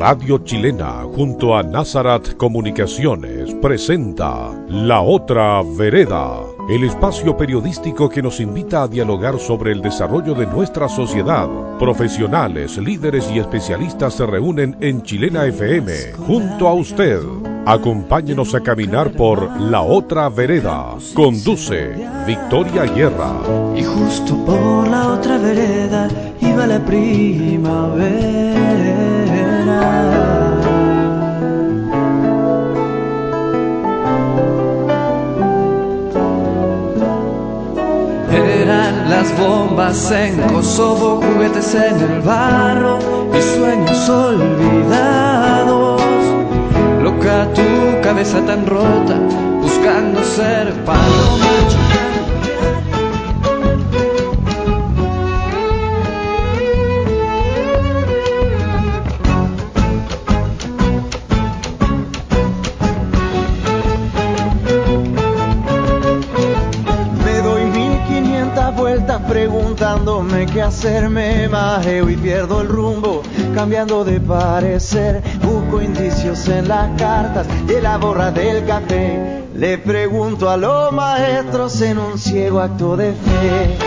Radio Chilena, junto a Nazarat Comunicaciones, presenta La Otra Vereda, el espacio periodístico que nos invita a dialogar sobre el desarrollo de nuestra sociedad. Profesionales, líderes y especialistas se reúnen en Chilena FM, junto a usted. Acompáñenos a caminar por La Otra Vereda. Conduce Victoria Guerra. Y justo por la otra vereda iba la primavera. Las bombas en Kosovo, juguetes en el barro y sueños olvidados. Loca tu cabeza tan rota, buscando ser paloma. Hacerme majeo y pierdo el rumbo, cambiando de parecer. Busco indicios en las cartas de la borra del café. Le pregunto a los maestros en un ciego acto de fe.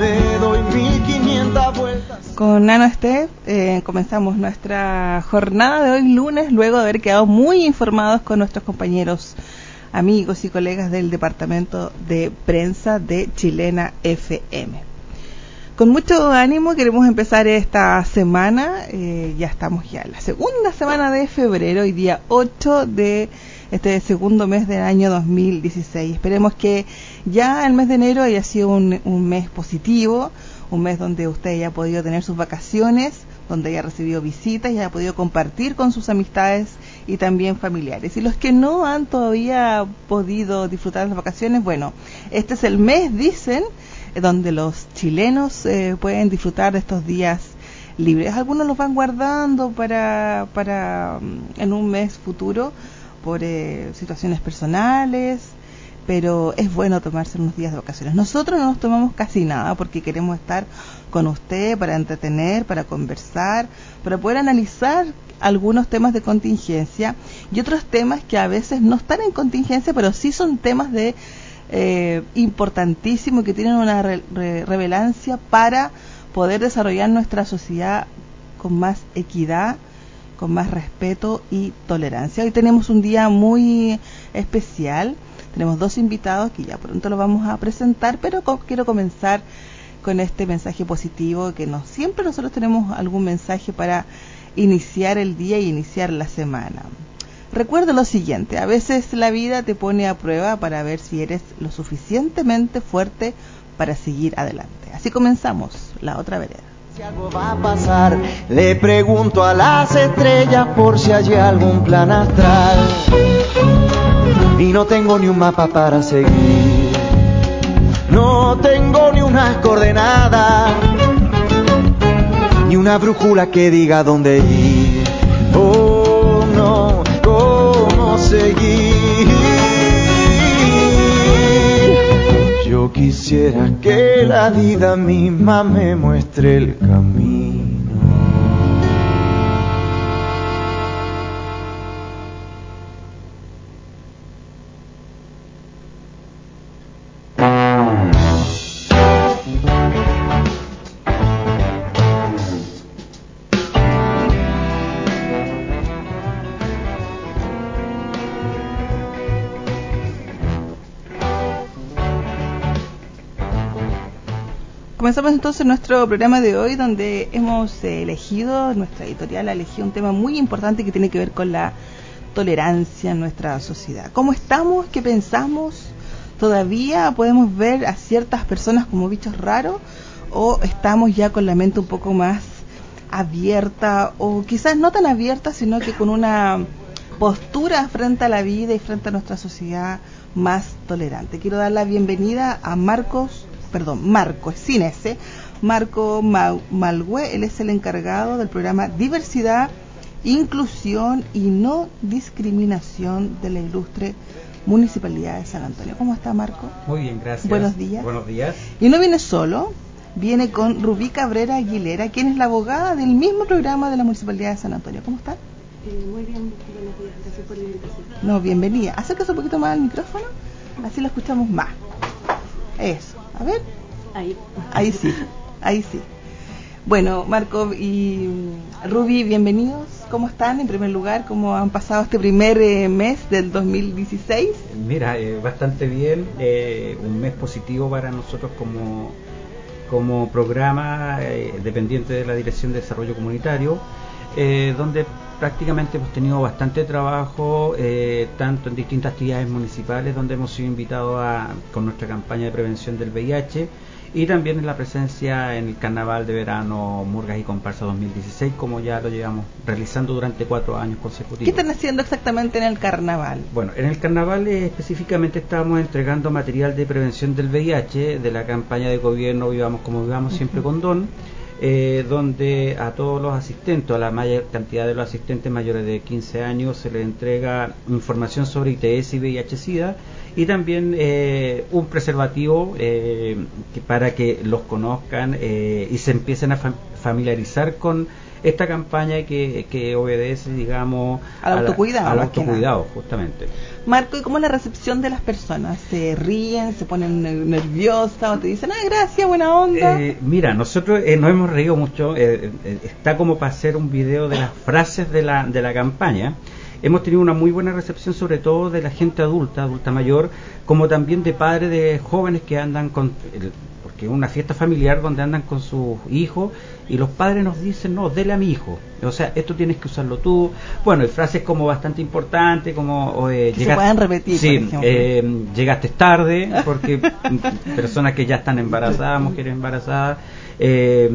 Me doy mil quinientas vueltas. Con Nano Steph eh, comenzamos nuestra jornada de hoy lunes, luego de haber quedado muy informados con nuestros compañeros, amigos y colegas del departamento de prensa de Chilena FM. Con mucho ánimo queremos empezar esta semana, eh, ya estamos ya en la segunda semana de febrero, hoy día 8 de este segundo mes del año 2016. Esperemos que ya el mes de enero haya sido un, un mes positivo, un mes donde usted haya podido tener sus vacaciones, donde haya recibido visitas y haya podido compartir con sus amistades y también familiares. Y los que no han todavía podido disfrutar de las vacaciones, bueno, este es el mes, dicen, eh, donde los chilenos eh, pueden disfrutar de estos días libres. Algunos los van guardando para, para mm, en un mes futuro por eh, situaciones personales, pero es bueno tomarse unos días de vacaciones. Nosotros no nos tomamos casi nada porque queremos estar con usted para entretener, para conversar, para poder analizar algunos temas de contingencia y otros temas que a veces no están en contingencia, pero sí son temas de eh, importantísimo que tienen una re- re- relevancia para poder desarrollar nuestra sociedad con más equidad, con más respeto y tolerancia. Hoy tenemos un día muy especial. Tenemos dos invitados que ya pronto los vamos a presentar, pero quiero comenzar con este mensaje positivo que no siempre nosotros tenemos algún mensaje para iniciar el día y iniciar la semana. Recuerda lo siguiente, a veces la vida te pone a prueba para ver si eres lo suficientemente fuerte para seguir adelante. Así comenzamos la otra vereda. Si algo va a pasar, le pregunto a las estrellas por si hay algún plan astral. Y no tengo ni un mapa para seguir, no tengo ni unas coordenadas, ni una brújula que diga dónde ir. Oh, no, cómo seguir. Yo quisiera que la vida misma me muestre el camino. Comenzamos entonces nuestro programa de hoy donde hemos elegido, nuestra editorial ha elegido un tema muy importante que tiene que ver con la tolerancia en nuestra sociedad. ¿Cómo estamos? ¿Qué pensamos? ¿Todavía podemos ver a ciertas personas como bichos raros? ¿O estamos ya con la mente un poco más abierta? O quizás no tan abierta, sino que con una postura frente a la vida y frente a nuestra sociedad más tolerante. Quiero dar la bienvenida a Marcos perdón, Marco, es sin ese, Marco Mau- Malgüe, él es el encargado del programa Diversidad, Inclusión y No Discriminación de la ilustre Municipalidad de San Antonio. ¿Cómo está Marco? Muy bien, gracias. Buenos días. Buenos días. Y no viene solo, viene con Rubí Cabrera Aguilera, quien es la abogada del mismo programa de la Municipalidad de San Antonio. ¿Cómo está? Eh, muy bien, buenos días, gracias por la invitación. No, bienvenida. Acérquese un poquito más al micrófono, así lo escuchamos más. Eso, a ver. Ahí. Ahí sí, ahí sí. Bueno, Marco y Ruby, bienvenidos. ¿Cómo están? En primer lugar, ¿cómo han pasado este primer eh, mes del 2016? Mira, eh, bastante bien. Eh, un mes positivo para nosotros como, como programa eh, dependiente de la Dirección de Desarrollo Comunitario, eh, donde prácticamente hemos tenido bastante trabajo, eh, tanto en distintas actividades municipales, donde hemos sido invitados a, con nuestra campaña de prevención del VIH y también en la presencia en el Carnaval de Verano Murgas y Comparsa 2016, como ya lo llevamos realizando durante cuatro años consecutivos. ¿Qué están haciendo exactamente en el carnaval? Bueno, en el carnaval eh, específicamente estamos entregando material de prevención del VIH de la campaña de gobierno Vivamos como Vivamos siempre con Don, eh, donde a todos los asistentes, a la mayor cantidad de los asistentes mayores de 15 años, se les entrega información sobre ITS y VIH-Sida y también eh, un preservativo eh, que para que los conozcan eh, y se empiecen a fam- familiarizar con esta campaña que, que obedece, digamos, Al autocuidado, al autocuidado, justamente. Marco, ¿y cómo es la recepción de las personas? ¿Se ríen, se ponen ne- nerviosas o te dicen, ah, gracias, buena onda? Eh, mira, nosotros eh, nos hemos reído mucho. eh, eh, está como para hacer un video de las frases de la, de la campaña. Hemos tenido una muy buena recepción, sobre todo de la gente adulta, adulta mayor, como también de padres de jóvenes que andan con. Es una fiesta familiar donde andan con sus hijos y los padres nos dicen, no, dele a mi hijo. O sea, esto tienes que usarlo tú. Bueno, y frases como bastante importantes, como... eh, Que se repetir, Sí, eh, llegaste tarde, porque personas que ya están embarazadas, mujeres embarazadas, eh,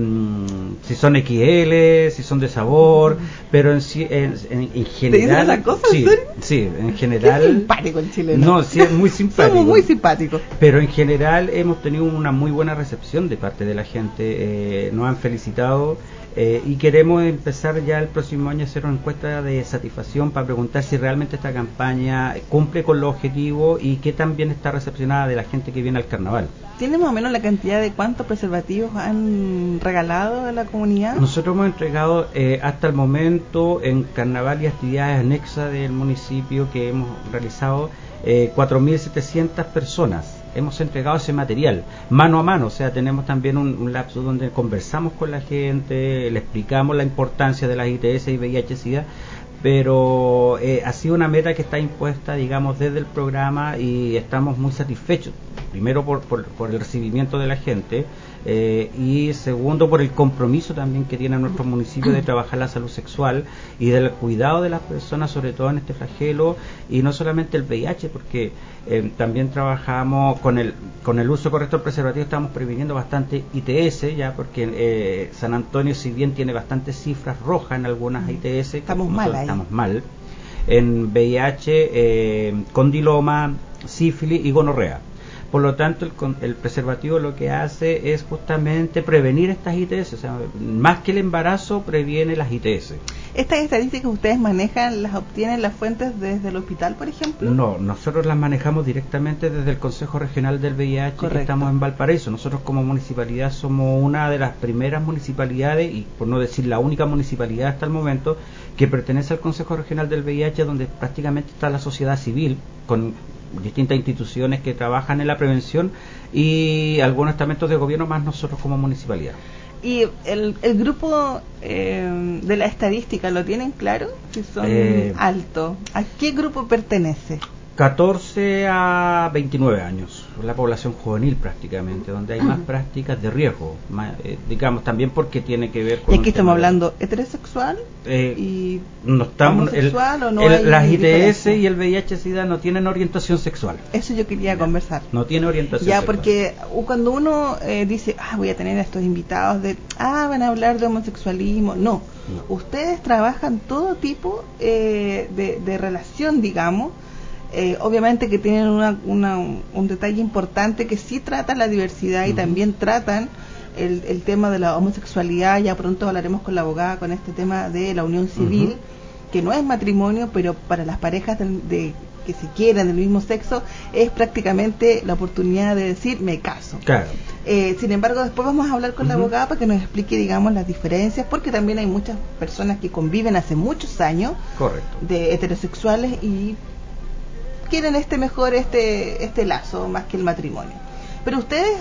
si son XL, si son de sabor, pero en, sí- en, en- en general... esas cosas, en sí, sí, en general... simpático el chileno. No, sí, es muy simpático. Somos muy simpáticos. Pero en general hemos tenido una muy buena recepción de parte de la gente, eh, nos han felicitado eh, y queremos empezar ya el próximo año a hacer una encuesta de satisfacción para preguntar si realmente esta campaña cumple con los objetivos y qué tan bien está recepcionada de la gente que viene al carnaval. ¿Tiene más o menos la cantidad de cuántos preservativos han regalado a la comunidad? Nosotros hemos entregado eh, hasta el momento en carnaval y actividades anexas del municipio que hemos realizado eh, 4.700 personas. Hemos entregado ese material mano a mano, o sea, tenemos también un, un lapso donde conversamos con la gente, le explicamos la importancia de las ITS y VIH-Sida, pero eh, ha sido una meta que está impuesta, digamos, desde el programa y estamos muy satisfechos. Primero por, por, por el recibimiento de la gente eh, y segundo por el compromiso también que tiene nuestro municipio de trabajar la salud sexual y del cuidado de las personas, sobre todo en este flagelo y no solamente el VIH, porque eh, también trabajamos con el con el uso correcto del preservativo, estamos previniendo bastante ITS ya, porque eh, San Antonio, si bien tiene bastantes cifras rojas en algunas ITS, Estamos mal ahí. estamos mal en VIH, eh, condiloma, sífilis y gonorrea. Por lo tanto, el, el preservativo lo que hace es justamente prevenir estas ITS, o sea, más que el embarazo, previene las ITS. ¿Estas estadísticas que ustedes manejan las obtienen las fuentes desde el hospital, por ejemplo? No, nosotros las manejamos directamente desde el Consejo Regional del VIH Correcto. que estamos en Valparaíso. Nosotros como municipalidad somos una de las primeras municipalidades y por no decir la única municipalidad hasta el momento que pertenece al Consejo Regional del VIH donde prácticamente está la sociedad civil con distintas instituciones que trabajan en la prevención y algunos estamentos de gobierno más nosotros como municipalidad. ¿Y el, el grupo eh, de la estadística lo tienen claro? Si son Eh, altos. ¿A qué grupo pertenece? 14 a 29 años, la población juvenil prácticamente, donde hay más prácticas de riesgo, más, eh, digamos también porque tiene que ver con... Y aquí estamos hablando heterosexual Eh, y no estamos, el- homosexual o no el- hay las ITS y el VIH-Sida no tienen orientación sexual, eso yo quería conversar. no tiene orientación Ya, sexual. porque cuando uno eh, dice, ah, voy a tener a estos invitados de, ah, van a hablar de homosexualismo, no. No. Ustedes trabajan todo tipo eh, de, de relación, digamos. Eh, obviamente que tienen una, una- un detalle importante que sí tratan la diversidad y también tratan el, el tema de la homosexualidad. Ya pronto hablaremos con la abogada con este tema de la unión civil, que no es matrimonio, pero para las parejas del- de, que se quieren del mismo sexo es prácticamente la oportunidad de decir me caso. Claro. Eh, sin embargo, después vamos a hablar con la abogada para que nos explique, digamos, las diferencias, porque también hay muchas personas que conviven hace muchos años Correcto. de heterosexuales y quieren este mejor este este lazo más que el matrimonio. Pero ustedes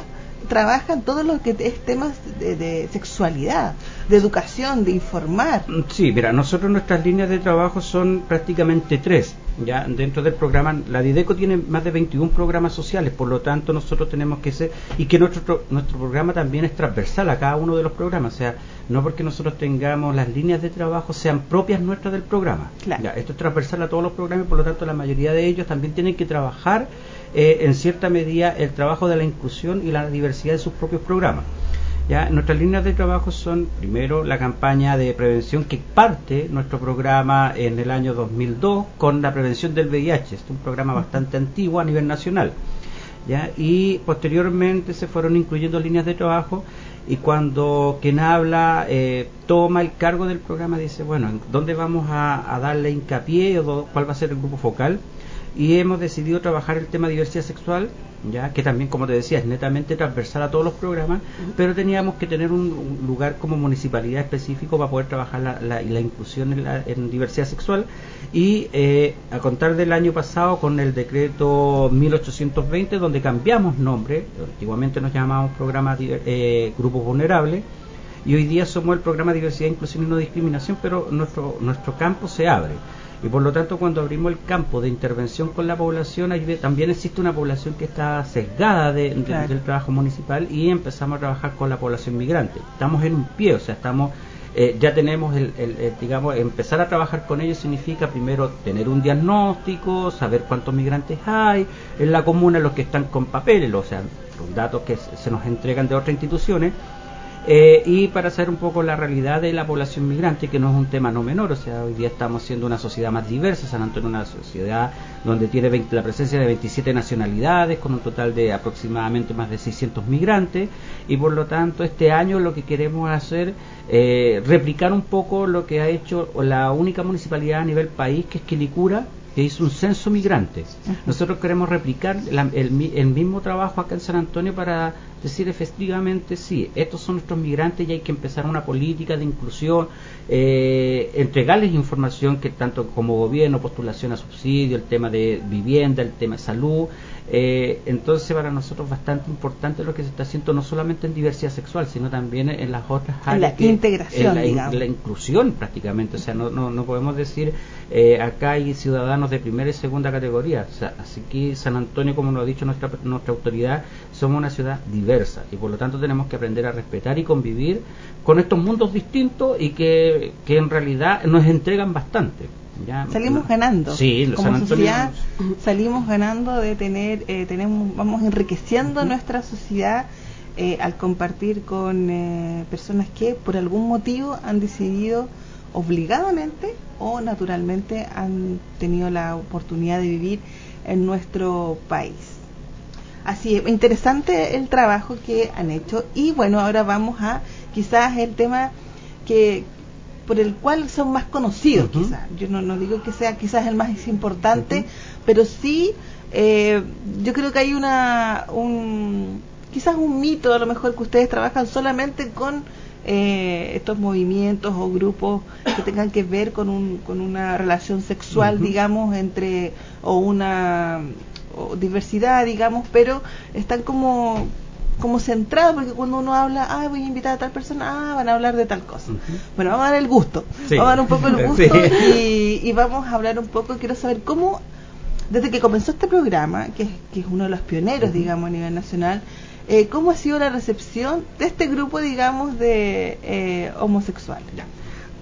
trabajan todo lo que es temas de, de sexualidad, de educación, de informar. Sí, mira, nosotros nuestras líneas de trabajo son prácticamente tres. Ya dentro del programa, la Dideco tiene más de 21 programas sociales, por lo tanto nosotros tenemos que ser y que nuestro nuestro programa también es transversal a cada uno de los programas, o sea, no porque nosotros tengamos las líneas de trabajo sean propias nuestras del programa. Claro. Ya, esto es transversal a todos los programas, y por lo tanto la mayoría de ellos también tienen que trabajar eh, en cierta medida el trabajo de la inclusión y la diversidad de sus propios programas. Ya, nuestras líneas de trabajo son, primero, la campaña de prevención que parte nuestro programa en el año 2002 con la prevención del VIH. Es un programa bastante antiguo a nivel nacional. Y posteriormente se fueron incluyendo líneas de trabajo y cuando quien habla eh, toma el cargo del programa dice, bueno, ¿en ¿dónde vamos a, darle hincapié o cuál va a ser el grupo focal? y hemos decidido trabajar el tema diversidad sexual, ya que también, como te decía, es netamente transversal a todos los programas, pero teníamos que tener un, un lugar como municipalidad específico para poder trabajar la, la- la inclusión en, la- en diversidad sexual. Y eh, a contar del año pasado con el decreto 1820, donde cambiamos nombre, antiguamente nos llamábamos programa diver- eh, grupos vulnerables, y hoy día somos el programa Diversidad, Inclusión y No Discriminación, pero nuestro, nuestro campo se abre. Y por lo tanto, cuando abrimos el campo de intervención con la población, ahí también existe una población que está sesgada de- de- Claro. del trabajo municipal y empezamos a trabajar con la población migrante. Estamos en un pie, o sea, estamos eh, ya tenemos el, el- el, digamos, empezar a trabajar con ellos significa primero tener un diagnóstico, saber cuántos migrantes hay en la comuna, los que están con papeles, o sea, los datos que se nos entregan de otras instituciones, eh, y para saber un poco la realidad de la población migrante, que no es un tema no menor, o sea, hoy día estamos siendo una sociedad más diversa, San Antonio es una sociedad donde tiene 20 la presencia de 27 nacionalidades, con un total de aproximadamente más de 600 migrantes, y por lo tanto este año lo que queremos hacer eh, replicar un poco lo que ha hecho la única municipalidad a nivel país, que es Quilicura, que hizo un censo migrante. Nosotros queremos replicar la- el, el mismo trabajo acá en San Antonio para decir efectivamente, sí, estos son nuestros migrantes y hay que empezar una política de inclusión, eh, entregarles información que tanto como gobierno, postulación a subsidio, el tema de vivienda, el tema de salud. Eh, entonces para nosotros es bastante importante lo que se está haciendo no solamente en diversidad sexual, sino también en las otras áreas. la que- integración, en la, digamos. la inclusión prácticamente, o sea, no, no, no podemos decir eh, acá hay ciudadanos de primera y segunda categoría, o sea, así que San Antonio, como nos ha dicho nuestra, nuestra autoridad, somos una ciudad diversa y por lo tanto tenemos que aprender a respetar y convivir con estos mundos distintos y que, que en realidad nos entregan bastante. ¿Ya? Salimos ganando. Sí, como Antonio- sociedad salimos ganando de tener, eh, tenemos, vamos enriqueciendo nuestra sociedad eh, al compartir con eh, personas que por algún motivo han decidido obligadamente o naturalmente han tenido la oportunidad de vivir en nuestro país. Así es, interesante el trabajo que han hecho y bueno, ahora vamos a quizás el tema que por el cual son más conocidos quizás. Yo no, no digo que sea quizás el más importante, pero sí eh, yo creo que hay una un quizás un mito a lo mejor que ustedes trabajan solamente con eh, estos movimientos o grupos que tengan que ver con, un, con una relación sexual, digamos, entre o una o diversidad, digamos, pero están como como centrados porque cuando uno habla, ah, voy a invitar a tal persona, ah, van a hablar de tal cosa. Bueno, vamos a dar el gusto. Sí. Vamos a dar un poco el gusto Sí. y, y vamos a hablar un poco. Quiero saber cómo, desde que comenzó este programa, que es, que es uno de los pioneros, digamos, a nivel nacional, eh, cómo ha sido la recepción de este grupo, digamos, de eh, homosexuales.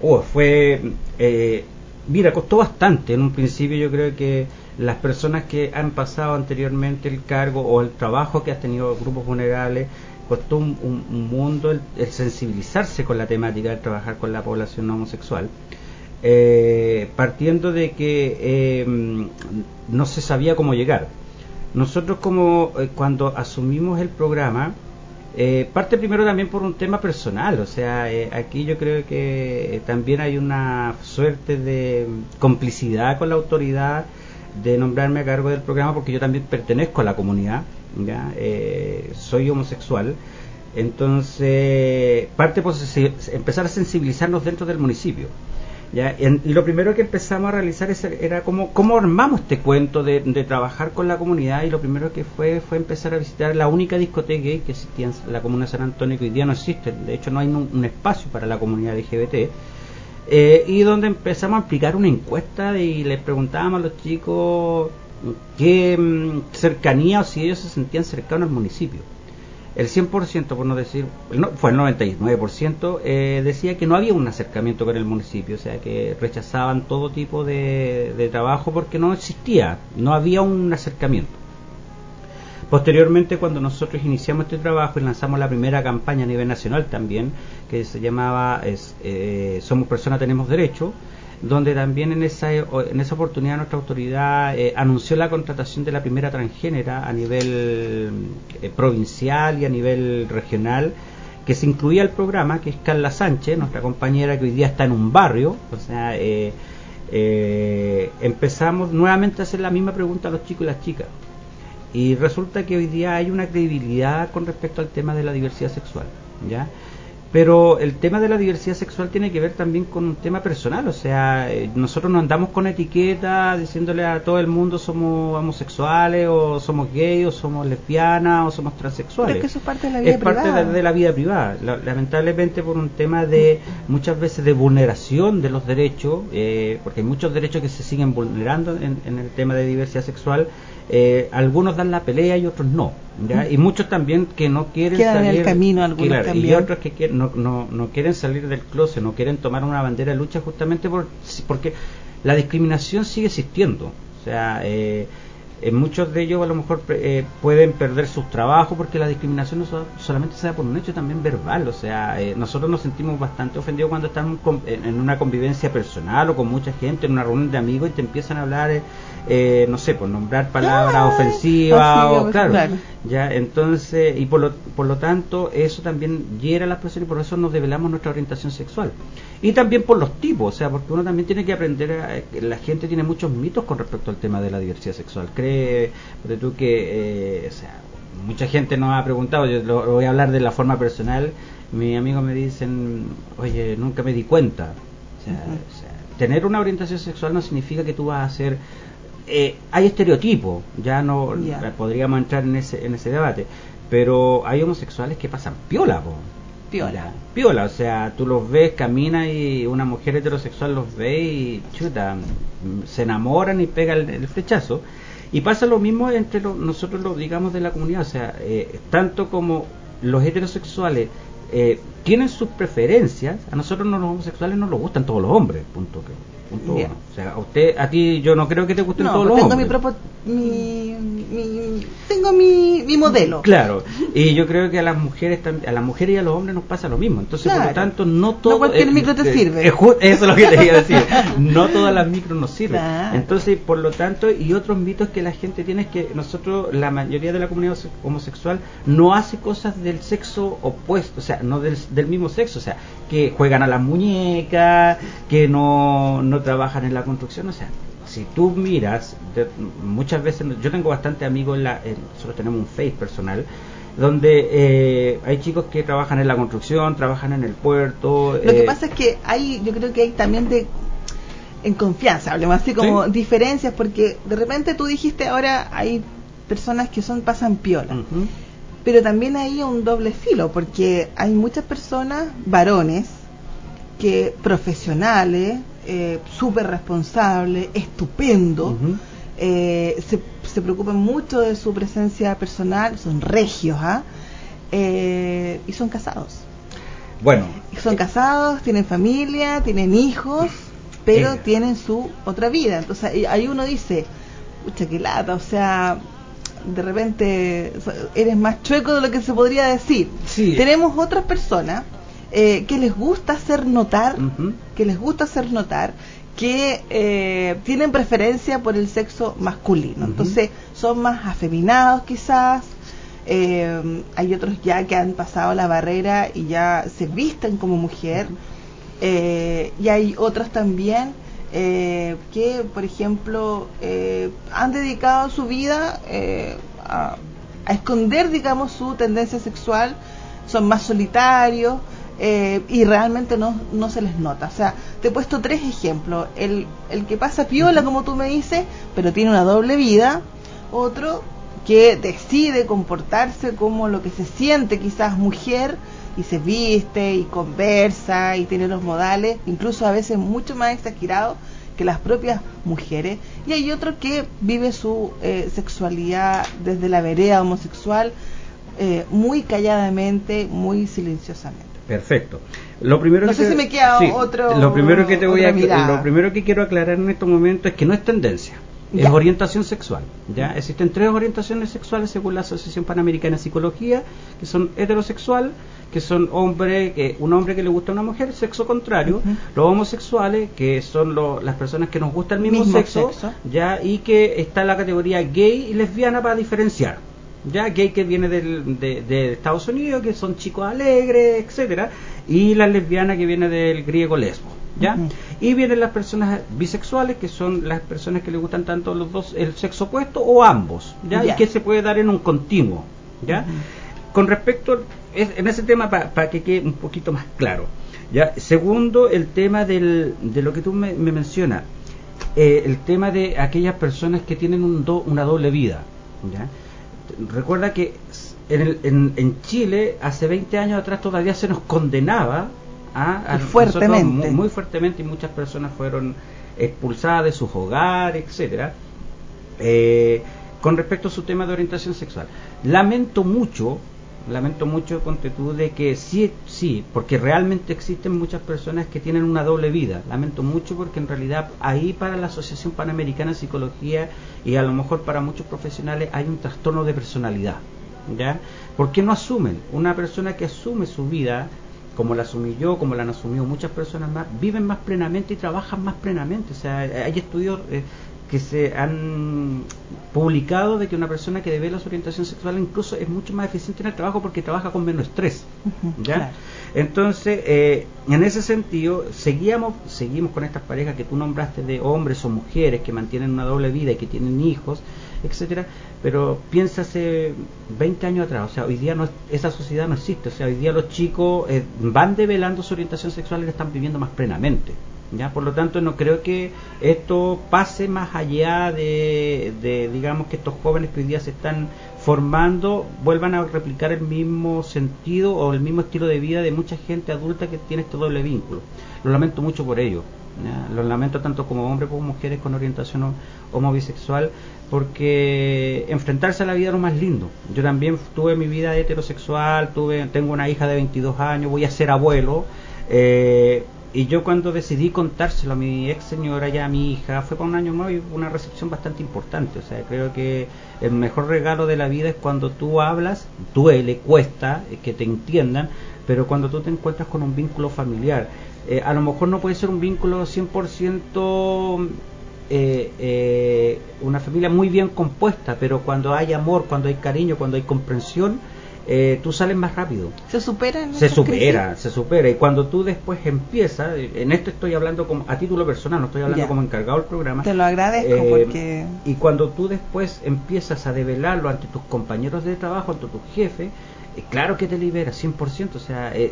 Oh, fue. eh, mira, costó bastante. En un principio, yo creo que las personas que han pasado anteriormente el cargo o el trabajo que han tenido grupos vulnerables, costó un, un- un mundo el, sensibilizarse con la temática de trabajar con la población homosexual. Eh, partiendo de que eh, no se sabía cómo llegar. Nosotros como eh, cuando asumimos el programa, eh, parte primero también por un tema personal, o sea, eh, aquí yo creo que también hay una suerte de complicidad con la autoridad de nombrarme a cargo del programa porque yo también pertenezco a la comunidad, ¿ya? Eh, soy homosexual. Entonces, parte por empezar a sensibilizarnos dentro del municipio. ¿ya? y lo primero que empezamos a realizar era cómo, cómo armamos este cuento de, trabajar con la comunidad y lo primero que fue fue empezar a visitar la única discoteca gay que existía en la comuna de San Antonio que hoy día no existe, de hecho no hay un, espacio para la comunidad LGBT. Eh, y donde empezamos a aplicar una encuesta y les preguntábamos a los chicos qué mm, cercanía o si ellos se sentían cercanos al municipio el 100%, por no decir, no, fue el 99%, eh, decía que no había un acercamiento con el municipio, o sea, que rechazaban todo tipo de, trabajo porque no existía, no había un acercamiento. Posteriormente, cuando nosotros iniciamos este trabajo y lanzamos la primera campaña a nivel nacional también, que se llamaba eh, Somos Personas, Tenemos Derecho, donde también en esa, en esa oportunidad nuestra autoridad eh, anunció la contratación de la primera transgénera a nivel eh, provincial y a nivel regional, que se incluía el programa, que es Carla Sánchez, nuestra compañera que hoy día está en un barrio, o sea, eh, empezamos nuevamente a hacer la misma pregunta a los chicos y las chicas. Y resulta que hoy día hay una credibilidad con respecto al tema de la diversidad sexual, ¿ya? Pero el tema de la diversidad sexual tiene que ver también con un tema personal, o sea, eh, nosotros no andamos con etiqueta diciéndole a todo el mundo somos homosexuales o somos gays o somos lesbianas o somos transexuales. es que eso es parte de la vida privada. Es parte de, la vida privada. lamentablemente por un tema de muchas veces de vulneración de los derechos, eh, porque hay muchos derechos que se siguen vulnerando en el tema de diversidad sexual, eh, algunos dan la pelea y otros no. Y muchos también que no quieren salir. el camino, algunos Y otros que no, no, no, quieren salir del closet, no quieren tomar una bandera de lucha justamente por, porque la discriminación sigue existiendo. O sea, eh, en muchos de ellos a lo mejor eh, pueden perder sus trabajos porque la discriminación no solamente se da por un hecho también verbal, o sea, eh, nosotros nos sentimos bastante ofendidos cuando estamos en una convivencia personal o con mucha gente, en una reunión de amigos y te empiezan a hablar, eh, no sé, por nombrar palabras ofensivas, o, claro, ya, entonces, y por lo, por lo tanto, eso también hiera a las personas y por eso nos develamos nuestra orientación sexual. Y también por los tipos, o sea, porque uno también tiene que aprender, a, la gente tiene muchos mitos con respecto al tema de la diversidad sexual. Cree, de tú que, eh, o sea, mucha gente nos ha preguntado, yo lo, voy a hablar de la forma personal, mis amigos me dicen, oye, nunca me di cuenta. O sea, tener una orientación sexual no significa que tú vas a ser... Eh, hay estereotipos, ya no podríamos entrar en ese, en ese debate, pero hay homosexuales que pasan piola, po Piola. Piola, o sea, tú los ves, camina y una mujer heterosexual los ve y chuta, se enamoran y pega el, flechazo. Y pasa lo mismo entre nosotros, los digamos, de la comunidad, o sea, eh, tanto como los heterosexuales eh, tienen sus preferencias, a nosotros los homosexuales no nos gustan todos los hombres, punto que o sea, a usted, a ti, yo no creo que te gusten todos los tengo hombres. Mi, mi, tengo mi, mi, modelo. Claro, y yo creo que a las mujeres a las mujeres y a los hombres nos pasa lo mismo. Entonces, por lo tanto, no todo. No cualquier micro te sirve. eso es lo que te iba a decir. no todas las micros nos sirven. Entonces, por lo tanto, y otros mitos que la gente tiene es que nosotros, la mayoría de la comunidad homosexual, no hace cosas del sexo opuesto, o sea, no del, del mismo sexo, o sea, que juegan a las muñecas, que no, no trabajan en la construcción, o sea, si tú miras, muchas veces, yo tengo bastante amigos, en la, nosotros tenemos un Face personal, donde eh, hay chicos que trabajan en la construcción, trabajan en el puerto. Lo que eh, pasa es que hay, yo creo que hay también de en confianza, hablemos así como diferencias, porque de repente tú dijiste ahora hay personas que son pasan piola. Pero también hay un doble filo, porque hay muchas personas, varones, que profesionales, eh, súper responsable, estupendo, eh, se, se, preocupan mucho de su presencia personal, son regios, ¿ah? Eh, y son casados. Bueno. Son casados, tienen familia, tienen hijos, pero tienen su otra vida. Entonces ahí uno dice, pucha, qué lata, o sea, de repente eres más chueco de lo que se podría decir. Tenemos otras personas eh, que les gusta hacer notar, que les gusta hacer notar que eh, tienen preferencia por el sexo masculino. Entonces son más afeminados quizás. Eh, hay otros ya que han pasado la barrera y ya se visten como mujer. y hay otros también eh, que, por ejemplo, eh, han dedicado su vida eh, a, a esconder, digamos, su tendencia sexual, son más solitarios eh, y realmente no, no se les nota. O sea, te he puesto tres ejemplos. El, el que pasa piola, como tú me dices, pero tiene una doble vida. Otro que decide comportarse como lo que se siente quizás mujer y se viste y conversa y tiene los modales, incluso a veces mucho más exagerados que las propias mujeres. Y hay otro que vive su eh, sexualidad desde la vereda homosexual eh, muy calladamente, muy silenciosamente. Perfecto. Lo primero No que sé te- si me queda sí, otro- Lo primero que te voy a mirada. lo primero que quiero aclarar en estos momentos es que no es tendencia. Es orientación sexual. ¿ya? Existen tres orientaciones sexuales según la Asociación Panamericana de Psicología, que son heterosexual, que son hombre, que, un hombre que le gusta a una mujer, sexo contrario, los homosexuales, que son lo- las personas que nos gusta el mismo, Mismo sexo, sexo. ya y que está la categoría gay y lesbiana para diferenciar. Ya gay que viene del, de, de Estados Unidos, que son chicos alegres, etcétera, y la lesbiana que viene del griego lesbo, ¿ya? Y vienen las personas bisexuales, que son las personas que le gustan tanto los dos, el sexo opuesto o ambos, ¿ya? Y que se puede dar en un continuo, ¿ya? Con respecto, es- en ese tema, para que quede un poquito más claro, ¿ya? Segundo, el tema del, de lo que tú me, me mencionas, eh, el tema de aquellas personas que tienen un do- una doble vida, ¿ya? Recuerda que en, el- en, en Chile, hace 20 años atrás, todavía se nos condenaba a, a Y nosotros fuertemente. muy, muy fuertemente y muchas personas fueron expulsadas de sus hogares, etcétera. Eh, con respecto a su tema de orientación sexual, lamento mucho, lamento mucho, ponte tú, de que sí, sí, porque realmente existen muchas personas que tienen una doble vida. Lamento mucho porque en realidad ahí para la Asociación Panamericana de Psicología y a lo mejor para muchos profesionales hay un trastorno de personalidad. ¿Ya? ¿Por qué no asumen? Una persona que asume su vida como la asumí yo, como la han asumido muchas personas más, viven más plenamente y trabajan más plenamente. O sea, hay estudios eh, que se han publicado de que una persona que devela su orientación sexual incluso es mucho más eficiente en el trabajo porque trabaja con menos estrés. ¿ya? claro. Entonces, eh, en ese sentido, seguíamos, seguimos con estas parejas que tú nombraste de hombres o mujeres que mantienen una doble vida y que tienen hijos, etcétera, pero piénsase 20 años atrás, o sea, hoy día no, esa sociedad no existe, o sea, hoy día los chicos eh, van develando su orientación sexual y la están viviendo más plenamente. ¿Ya? Por lo tanto, no creo que esto pase más allá de, de, digamos, que estos jóvenes que hoy día se están formando vuelvan a replicar el mismo sentido o el mismo estilo de vida de mucha gente adulta que tiene este doble vínculo. Lo lamento mucho por ello. ¿ya? Lo lamento tanto como hombres como mujeres con orientación ho- homo bisexual porque enfrentarse a la vida es lo más lindo. Yo también tuve mi vida heterosexual, tuve, tengo una hija de 22 años, voy a ser abuelo. eh, y yo cuando decidí contárselo a mi ex señora y a mi hija, fue para un año nuevo y una recepción bastante importante. O sea, creo que el mejor regalo de la vida es cuando tú hablas, duele, cuesta eh, que te entiendan, pero cuando tú te encuentras con un vínculo familiar, eh, a lo mejor no puede ser un vínculo 100% eh, eh, una familia muy bien compuesta, pero cuando hay amor, cuando hay cariño, cuando hay comprensión, eh, tú sales más rápido. ¿Se superan? Se supera, crisis? se supera. Y cuando tú después empiezas, eh, en esto estoy hablando como, a título personal, no estoy hablando Ya. como encargado del programa. Te lo agradezco Eh, porque Y cuando tú después empiezas a develarlo ante tus compañeros de trabajo, ante tu jefe, eh, claro que te libera 100%, o sea, eh,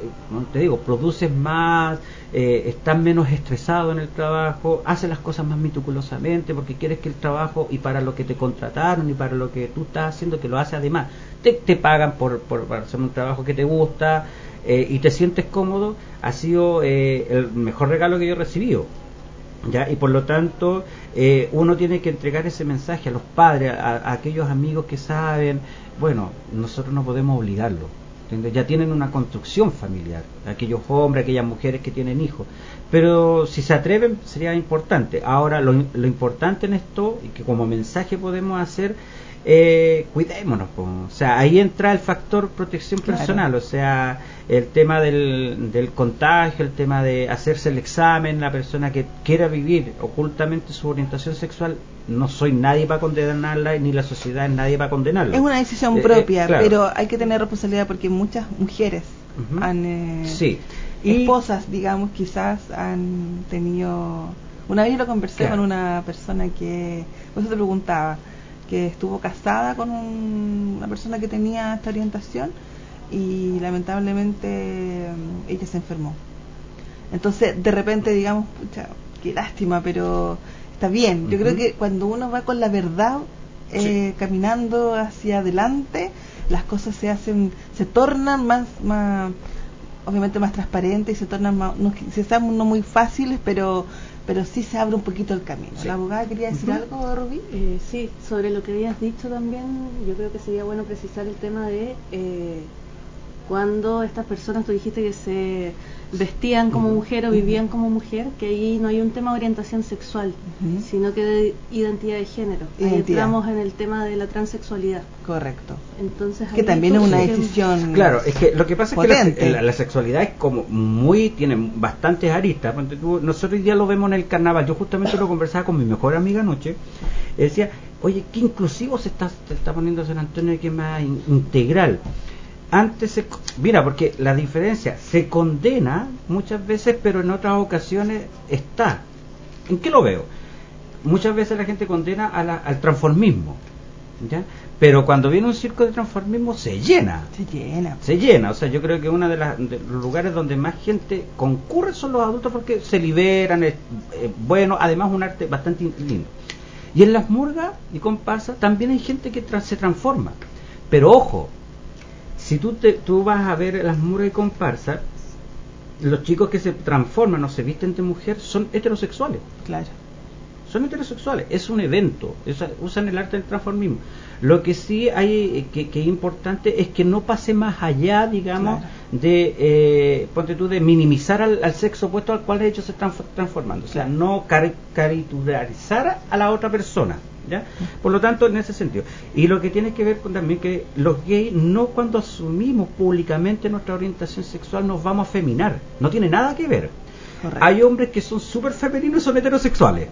te digo, produces más, eh, estás menos estresado en el trabajo, haces las cosas más meticulosamente porque quieres que el trabajo y para lo que te contrataron y para lo que tú estás haciendo, que lo haces además, te, te pagan por, por, por hacer un trabajo que te gusta eh, y te sientes cómodo, ha sido eh, el mejor regalo que yo he recibido. ¿Ya? Y por lo tanto, eh, uno tiene que entregar ese mensaje a los padres, a, a aquellos amigos que saben, bueno, nosotros no podemos obligarlo. ¿entiendes? Ya tienen una construcción familiar, aquellos hombres, aquellas mujeres que tienen hijos. Pero si se atreven, sería importante. Ahora, lo, lo importante en esto, y que como mensaje podemos hacer, eh, cuidémonos. po. O sea, ahí entra el factor protección Claro. personal, o sea, el tema del, del contagio, el tema de hacerse el examen, la persona que quiera vivir ocultamente su orientación sexual, no soy nadie para condenarla, ni la sociedad es nadie para condenarla. es una decisión Eh, eh, propia, claro. pero hay que tener responsabilidad porque muchas mujeres Ujú. han... eh, Sí. Y- esposas, digamos, quizás han tenido Una vez yo lo conversé Claro. con una persona que, por eso te preguntaba, que estuvo casada con un- una persona que tenía esta orientación y lamentablemente mm, ella se enfermó. Entonces, de repente, digamos, pucha, qué lástima, pero está bien. Yo creo que cuando uno va con la verdad eh, caminando hacia adelante, las cosas se hacen, se tornan más, más obviamente más transparentes y se tornan más, no, se hacen no muy fáciles, pero pero sí se abre un poquito el camino. Sí. La abogada quería decir algo, Rubí. Eh, sí, sobre lo que habías dicho también, yo creo que sería bueno precisar el tema de eh, cuando estas personas, tú dijiste que se vestían como mujer o vivían como mujer, que ahí no hay un tema de orientación sexual, sino que de identidad de género. Ahí entramos en el tema de la transexualidad. Correcto. Entonces, Que también es una decisión. Claro, es que lo que pasa es que la, la- la sexualidad es como muy, tiene bastantes aristas. Nosotros día lo vemos en el carnaval. Yo justamente lo conversaba con mi mejor amiga anoche. y Decía, oye, qué inclusivo se está, se está poniendo San Antonio y qué más in- integral. Antes se, mira, porque la diferencia se condena muchas veces, pero en otras ocasiones está. ¿En qué lo veo? Muchas veces la gente condena a la- al transformismo, ¿ya? Pero cuando viene un circo de transformismo se llena Se llena. se llena. O sea, yo creo que uno de, de los lugares donde más gente concurre son los adultos porque se liberan, es eh, bueno, además un arte bastante in- lindo. Y en las murgas y comparsas también hay gente que tra- se transforma. Pero ojo, si tú, te, tú vas a ver las murgas y comparsas, los chicos que se transforman o se visten de mujer son heterosexuales Claro. son heterosexuales, es un evento, es- usan el arte del transformismo. Lo que sí hay eh, que, que es importante es que no pase más allá, digamos, Claro. de, eh, ponte tú, de minimizar al, al sexo opuesto al cual ellos se están transformando. O sea, no cari- caricaturizar a la otra persona. ¿Ya? Por lo tanto, en ese sentido. Y lo que tiene que ver con también que los gays, no cuando asumimos públicamente nuestra orientación sexual, nos vamos a feminar. No tiene nada que ver. Correcto. Hay hombres que son súper femeninos y son heterosexuales.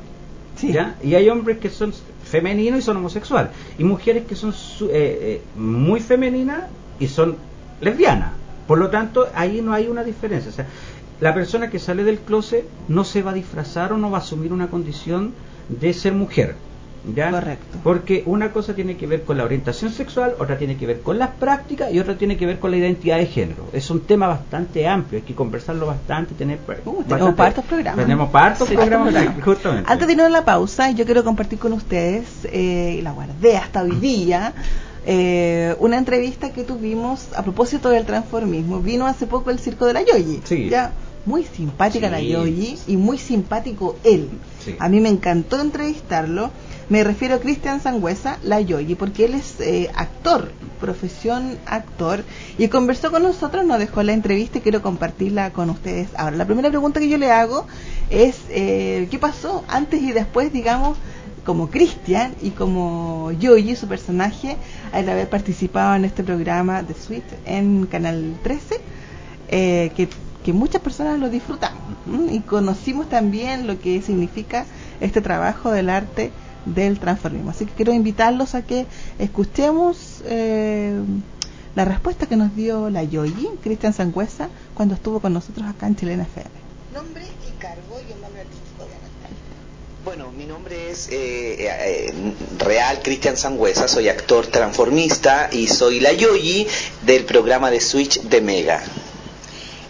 Sí. ¿ya? Y hay hombres que son femeninos y son homosexuales. Y mujeres que son su- eh, eh, muy femeninas y son lesbianas. Por lo tanto, ahí no hay una diferencia. O sea, la persona que sale del closet no se va a disfrazar o no va a asumir una condición de ser mujer. ¿Ya? Correcto. Porque una cosa tiene que ver con la orientación sexual, otra tiene que ver con las prácticas y otra tiene que ver con la identidad de género. Es un tema bastante amplio, hay que conversarlo bastante, tener Uh, tenemos hartos programas. Tenemos partos Sí, programas, justamente. Antes de irnos a la pausa, yo quiero compartir con ustedes, eh, y la guardé hasta hoy día, eh, una entrevista que tuvimos a propósito del transformismo. Vino hace poco el circo de la Yoyi. Sí. Ya, muy simpática Sí. la Yoyi y muy simpático él. Sí. A mí me encantó entrevistarlo. Me refiero a Cristian Sangüesa, la Yoyi, porque él es eh, actor, profesión actor, y conversó con nosotros, nos dejó la entrevista y quiero compartirla con ustedes. Ahora, la primera pregunta que yo le hago es, eh, ¿qué pasó antes y después, digamos, como Cristian y como Yoyi, su personaje, al haber participado en este programa de Suite en Canal 13? eh, que, muchas personas lo disfrutamos ¿m? y conocimos también lo que significa este trabajo del arte del transformismo. Así que quiero invitarlos a que escuchemos eh, la respuesta que nos dio la Yoyi, Cristian Sangüesa, cuando estuvo con nosotros acá en Chilena FM. Nombre y cargo y un nombre artístico, obviamente. Bueno, mi nombre es eh, eh, Real Cristian Sangüesa, soy actor transformista y soy la Yoyi del programa de Switch de Mega.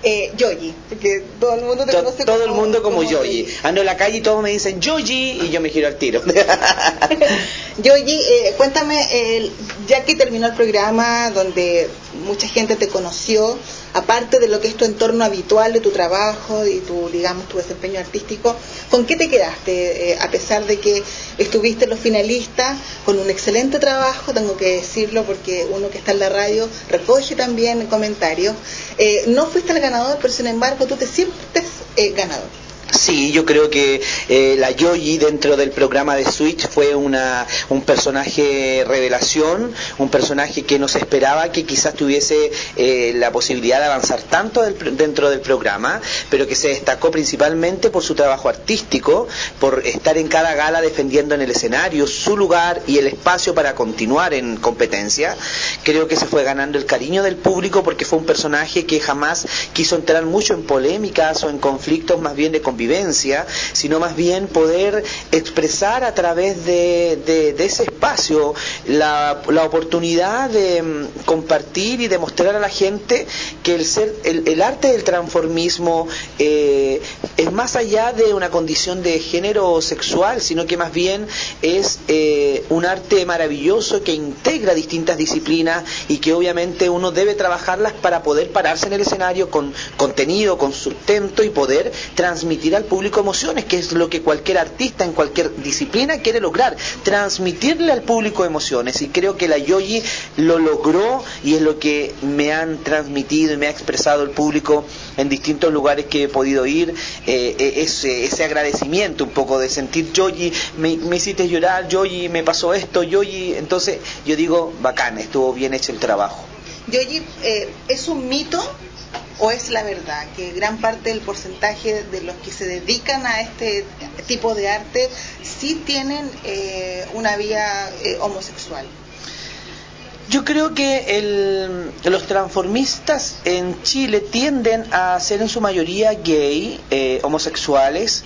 Eh, Yoyi, porque todo el mundo te To- conoce todo como, el mundo como, Yoyi. Yoyi. Ando en la calle y todos me dicen Yoyi y yo me giro al tiro. Yoyi, eh, cuéntame, eh, ya que terminó el programa donde mucha gente te conoció, aparte de lo que es tu entorno habitual de tu trabajo y tu, digamos, tu desempeño artístico, ¿con qué te quedaste? Eh, a pesar de que estuviste en los finalistas con un excelente trabajo, tengo que decirlo porque uno que está en la radio recoge también comentarios. Eh, no fuiste el ganador, pero sin embargo tú te sientes eh, ganador. Sí, yo creo que eh, la Yoyi dentro del programa de Switch fue una, un personaje revelación, un personaje que no se esperaba que quizás tuviese eh, la posibilidad de avanzar tanto del dentro del programa, pero que se destacó principalmente por su trabajo artístico, por estar en cada gala defendiendo en el escenario su lugar y el espacio para continuar en competencia. Creo que se fue ganando el cariño del público porque fue un personaje que jamás quiso entrar mucho en polémicas o en conflictos más bien de convivencia convivencia, sino más bien poder expresar a través de, ese espacio la, oportunidad de mm, compartir y demostrar a la gente que el, ser, el, arte del transformismo eh, es más allá de una condición de género sexual, sino que más bien es eh, un arte maravilloso que integra distintas disciplinas y que obviamente uno debe trabajarlas para poder pararse en el escenario con contenido, con sustento y poder transmitir al público emociones, que es lo que cualquier artista en cualquier disciplina quiere lograr, transmitirle al público emociones. Y creo que la Yoyi lo logró y es lo que me han transmitido y me ha expresado el público en distintos lugares que he podido ir, eh, eh, ese, ese, agradecimiento un poco de sentir, Yoyi, me, me hiciste llorar, Yoyi, me pasó esto, Yoyi, entonces yo digo, bacán, estuvo bien hecho el trabajo. Yoyi, eh, ¿es un mito o es la verdad que gran parte del porcentaje de los que se dedican a este tipo de arte sí tienen eh, una vía eh, homosexual? Yo creo que los transformistas en Chile tienden a ser en su mayoría gay, eh, homosexuales,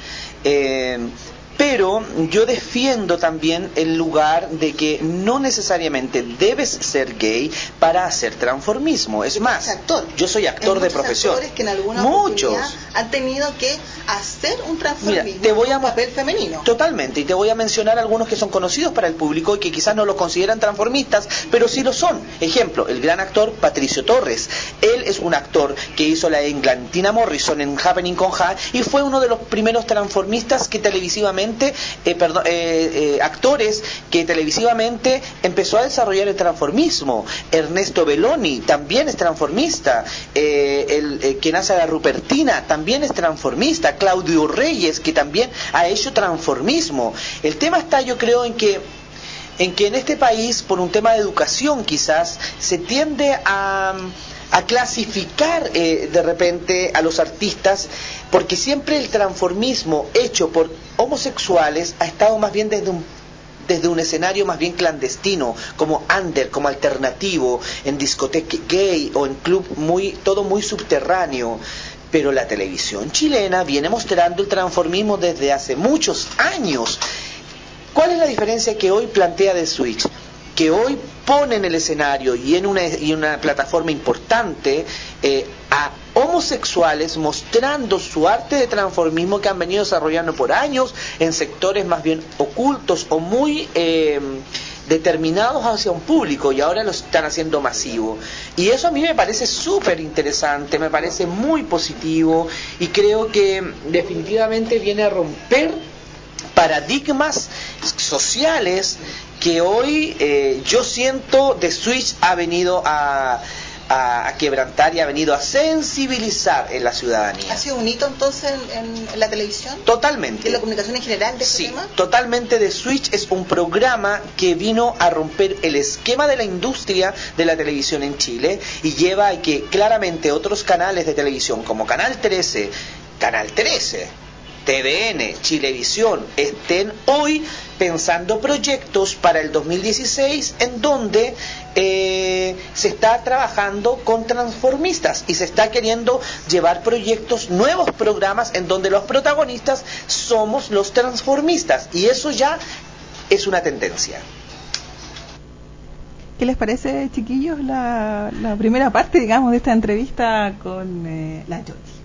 pero yo defiendo también el lugar de que no necesariamente debes ser gay para hacer transformismo. Es más, actor. yo soy actor de profesión. que en alguna Muchos han tenido que hacer un transformismo te voy a, un papel femenino. Totalmente, y te voy a mencionar algunos que son conocidos para el público y que quizás no lo consideran transformistas, pero sí lo son. Ejemplo, el gran actor Patricio Torres. Él es un actor que hizo la Englantina Morrison en Happening con Ja y fue uno de los primeros transformistas que televisivamente eh, perdón, eh, eh, actores que televisivamente empezó a desarrollar el transformismo. Ernesto Belloni también es transformista. el, quien hace la Rupertina también es transformista. Claudio Reyes, que también ha hecho transformismo. El tema está, yo creo, en que en que en este país, por un tema de educación quizás, se tiende a, a clasificar de repente a los artistas porque siempre el transformismo hecho por homosexuales ha estado más bien desde un desde un escenario más bien clandestino, como under, como alternativo, en discoteca gay o en club muy, todo muy subterráneo. Pero la televisión chilena viene mostrando el transformismo desde hace muchos años. ¿Cuál es la diferencia que hoy plantea The Switch? Que hoy pone en el escenario y en una plataforma importante eh, a homosexuales mostrando su arte de transformismo que han venido desarrollando por años en sectores más bien ocultos o muy eh, determinados hacia un público y ahora lo están haciendo masivo. Y eso a mí me parece súper interesante, me parece muy positivo y creo que definitivamente viene a romper paradigmas sociales que hoy eh, yo siento de Switch ha venido a a, quebrantar y ha venido a sensibilizar en la ciudadanía. ¿Ha sido un hito entonces en, la televisión? Totalmente. ¿En la comunicación en general de este sí, totalmente. The Switch es un programa que vino a romper el esquema de la industria de la televisión en Chile y lleva a que claramente otros canales de televisión como Canal 13, Canal 13, TVN, Chilevisión estén hoy pensando proyectos para el 2016 en donde eh, se está trabajando con transformistas y se está queriendo llevar proyectos, nuevos programas en donde los protagonistas somos los transformistas y eso ya es una tendencia. ¿Qué les parece, chiquillos, la, primera parte, digamos, de esta entrevista con eh, la Georgie?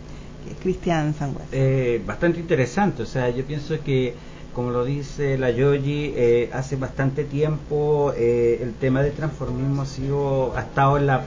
Cristian Sangüesa. Eh, bastante interesante, o sea, yo pienso que, como lo dice la Yogi, eh, hace bastante tiempo eh, el tema del transformismo ha sido, ha estado en la,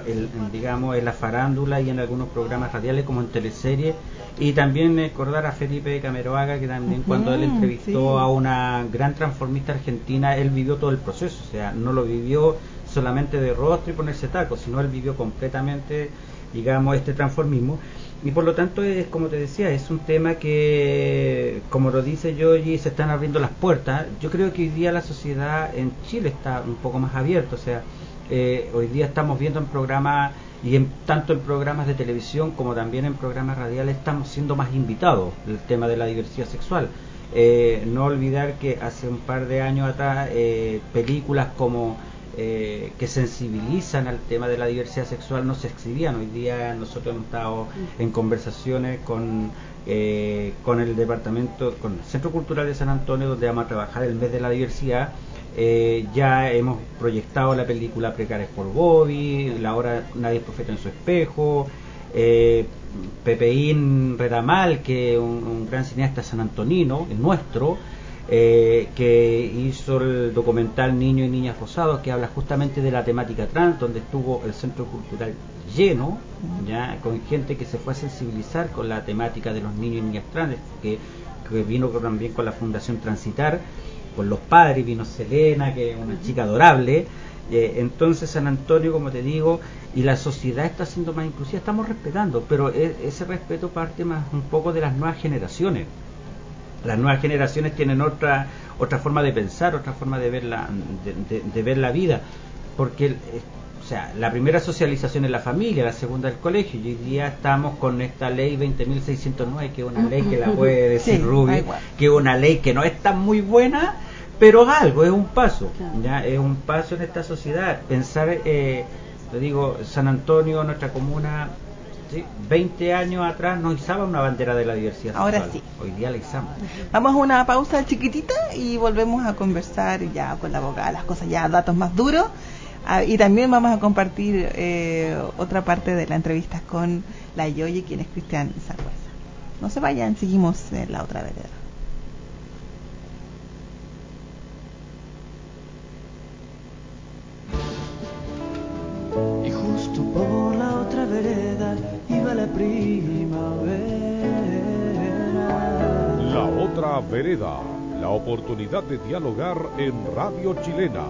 digamos, en la farándula y en algunos programas radiales como en teleseries, y también recordar a Felipe Cameroaga, que también cuando él entrevistó a una gran transformista argentina, él vivió todo el proceso, o sea, no lo vivió solamente de rostro y ponerse tacos, sino él vivió completamente, digamos, este transformismo. Y por lo tanto, es como te decía, es un tema que, como lo dice Yogi, se están abriendo las puertas. Yo creo que hoy día la sociedad en Chile está un poco más abierta, o sea, eh, hoy día estamos viendo en programas, y en, tanto en programas de televisión como también en programas radiales, estamos siendo más invitados el tema de la diversidad sexual. Eh, no olvidar que hace un par de años atrás, eh, películas como eh, que sensibilizan al tema de la diversidad sexual no se exhibían. Hoy día nosotros hemos estado en conversaciones con, eh, con el departamento, con el Centro Cultural de San Antonio, donde vamos a trabajar el mes de la diversidad. Eh, ya hemos proyectado la película Precarias por Bobby, la hora Nadie es profeta en su espejo, Pepeín Redamal, que es un, gran cineasta sanantonino, nuestro, eh, que hizo el documental Niños y Niñas Rosados, que habla justamente de la temática trans, donde estuvo el Centro Cultural lleno, ya con gente que se fue a sensibilizar con la temática de los niños y niñas trans, que, vino también con la Fundación Transitar, con los padres, vino Selena, que es una chica adorable. Eh, entonces San Antonio, como te digo, y la sociedad está siendo más inclusiva, estamos respetando, pero e, ese respeto parte más un poco de las nuevas generaciones. Las nuevas generaciones tienen otra otra forma de pensar, otra forma de ver la, de ver la vida, porque o sea, la primera socialización es la familia, la segunda el colegio, y hoy día estamos con esta ley 20.609, que es una ley que la puede decir Rubio, que es una ley que no es tan muy buena, pero es algo, es un paso, ya es un paso en esta sociedad. Pensar, eh, te digo, San Antonio, nuestra comuna, ¿sí? 20 años atrás no izaba una bandera de la diversidad. Ahora sí. Hoy día la izamos. Vamos a una pausa chiquitita y volvemos a conversar ya con la abogada, las cosas ya, datos más duros. Ah, y también vamos a compartir eh, otra parte de la entrevista con la Yoyi, quien es Cristian Zarrueza. No se vayan, seguimos en la otra vereda. Y justo por la otra vereda primavera. La otra vereda, la oportunidad de dialogar en Radio Chilena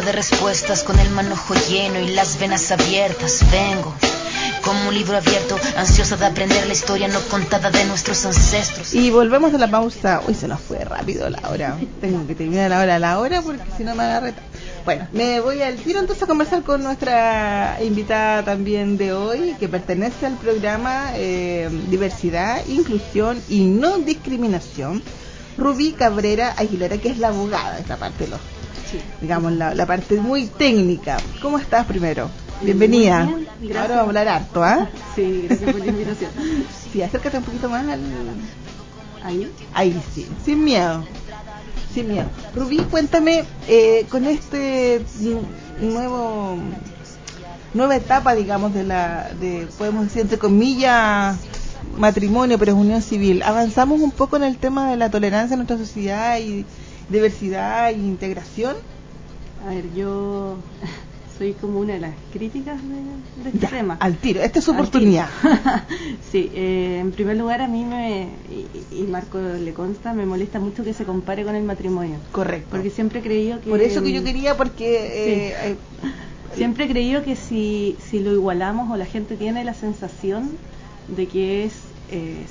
de respuestas con el manojo lleno y las venas abiertas. Vengo como un libro abierto, ansiosa de aprender la historia no contada de nuestros ancestros. Y volvemos a la pausa. Uy, se nos fue rápido la hora. Tengo que terminar la hora a la hora porque si no me agarré. Bueno, me voy al tiro entonces a conversar con nuestra invitada también de hoy, que pertenece al programa eh, Diversidad, Inclusión y No Discriminación, Rubí Cabrera Aguilera, que es la abogada de esta parte de los digamos, la, parte muy técnica. ¿Cómo estás primero? Bienvenida. Ahora vamos a hablar harto, ¿ah? Sí, gracias por la invitación. Sí, acércate un poquito más al... Ahí. Ahí sí, sin miedo. Sin miedo. Rubí, cuéntame, eh, con este nuevo nueva etapa, digamos, de la, de, podemos decir, entre comillas, matrimonio, pero es unión civil. ¿Avanzamos un poco en el tema de la tolerancia en nuestra sociedad y diversidad e integración? A ver, yo soy como una de las críticas de, este tema. Al tiro, esta es su oportunidad. sí, eh, en primer lugar a mí me, y, Marco le consta, me molesta mucho que se compare con el matrimonio. Correcto. Porque siempre he creído que... Por eso que yo quería, porque... Eh, eh, siempre he creído que si, si lo igualamos o la gente tiene la sensación de que es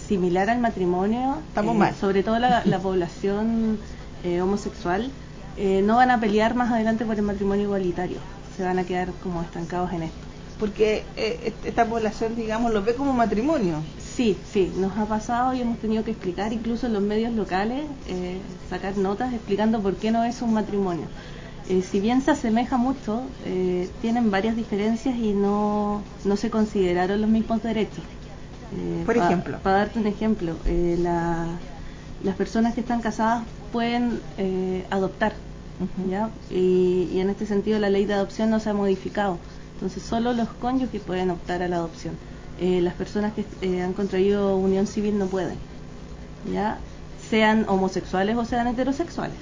similar al matrimonio, estamos mal. Sobre todo la, la población eh, homosexual eh, no van a pelear más adelante por el matrimonio igualitario, se van a quedar como estancados en esto. Porque eh, esta población, digamos, lo ve como matrimonio. Sí, sí, nos ha pasado y hemos tenido que explicar, incluso en los medios locales, sacar notas explicando por qué no es un matrimonio. si bien se asemeja mucho, tienen varias diferencias y no, no se consideraron los mismos derechos. Eh, Por ejemplo. Para darte un ejemplo, eh, la- las personas que están casadas pueden eh, adoptar. ¿ya? Y, y en este sentido la ley de adopción no se ha modificado. Entonces solo los cónyuges pueden optar a la adopción. Eh, las personas que eh, han contraído unión civil no pueden, ¿ya? Sean homosexuales o sean heterosexuales.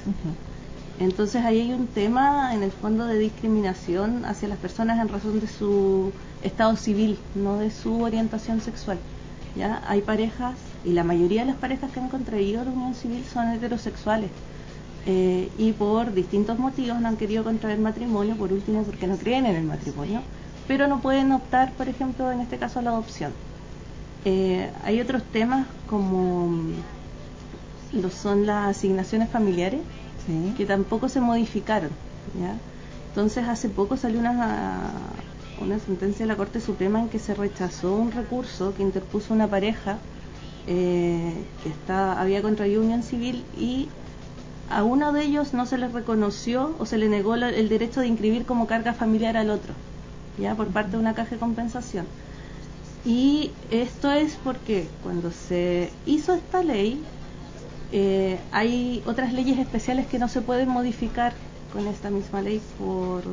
Entonces ahí hay un tema en el fondo de discriminación hacia las personas en razón de su estado civil, no de su orientación sexual. ¿Ya? Hay parejas, y la mayoría de las parejas que han contraído la unión civil son heterosexuales. eh, y por distintos motivos no han querido contraer matrimonio, por último porque no creen en el matrimonio, pero no pueden optar, por ejemplo, en este caso a la adopción. Eh, hay otros temas como mm, lo son las asignaciones familiares, Sí. que tampoco se modificaron. ¿ya? Entonces, hace poco salió una, una sentencia de la Corte Suprema en que se rechazó un recurso que interpuso una pareja eh, que está, había contraído unión civil y a uno de ellos no se les reconoció o se le negó el derecho de inscribir como carga familiar al otro, ya por parte de una caja de compensación. Y esto es porque cuando se hizo esta ley, eh, hay otras leyes especiales que no se pueden modificar con esta misma ley por,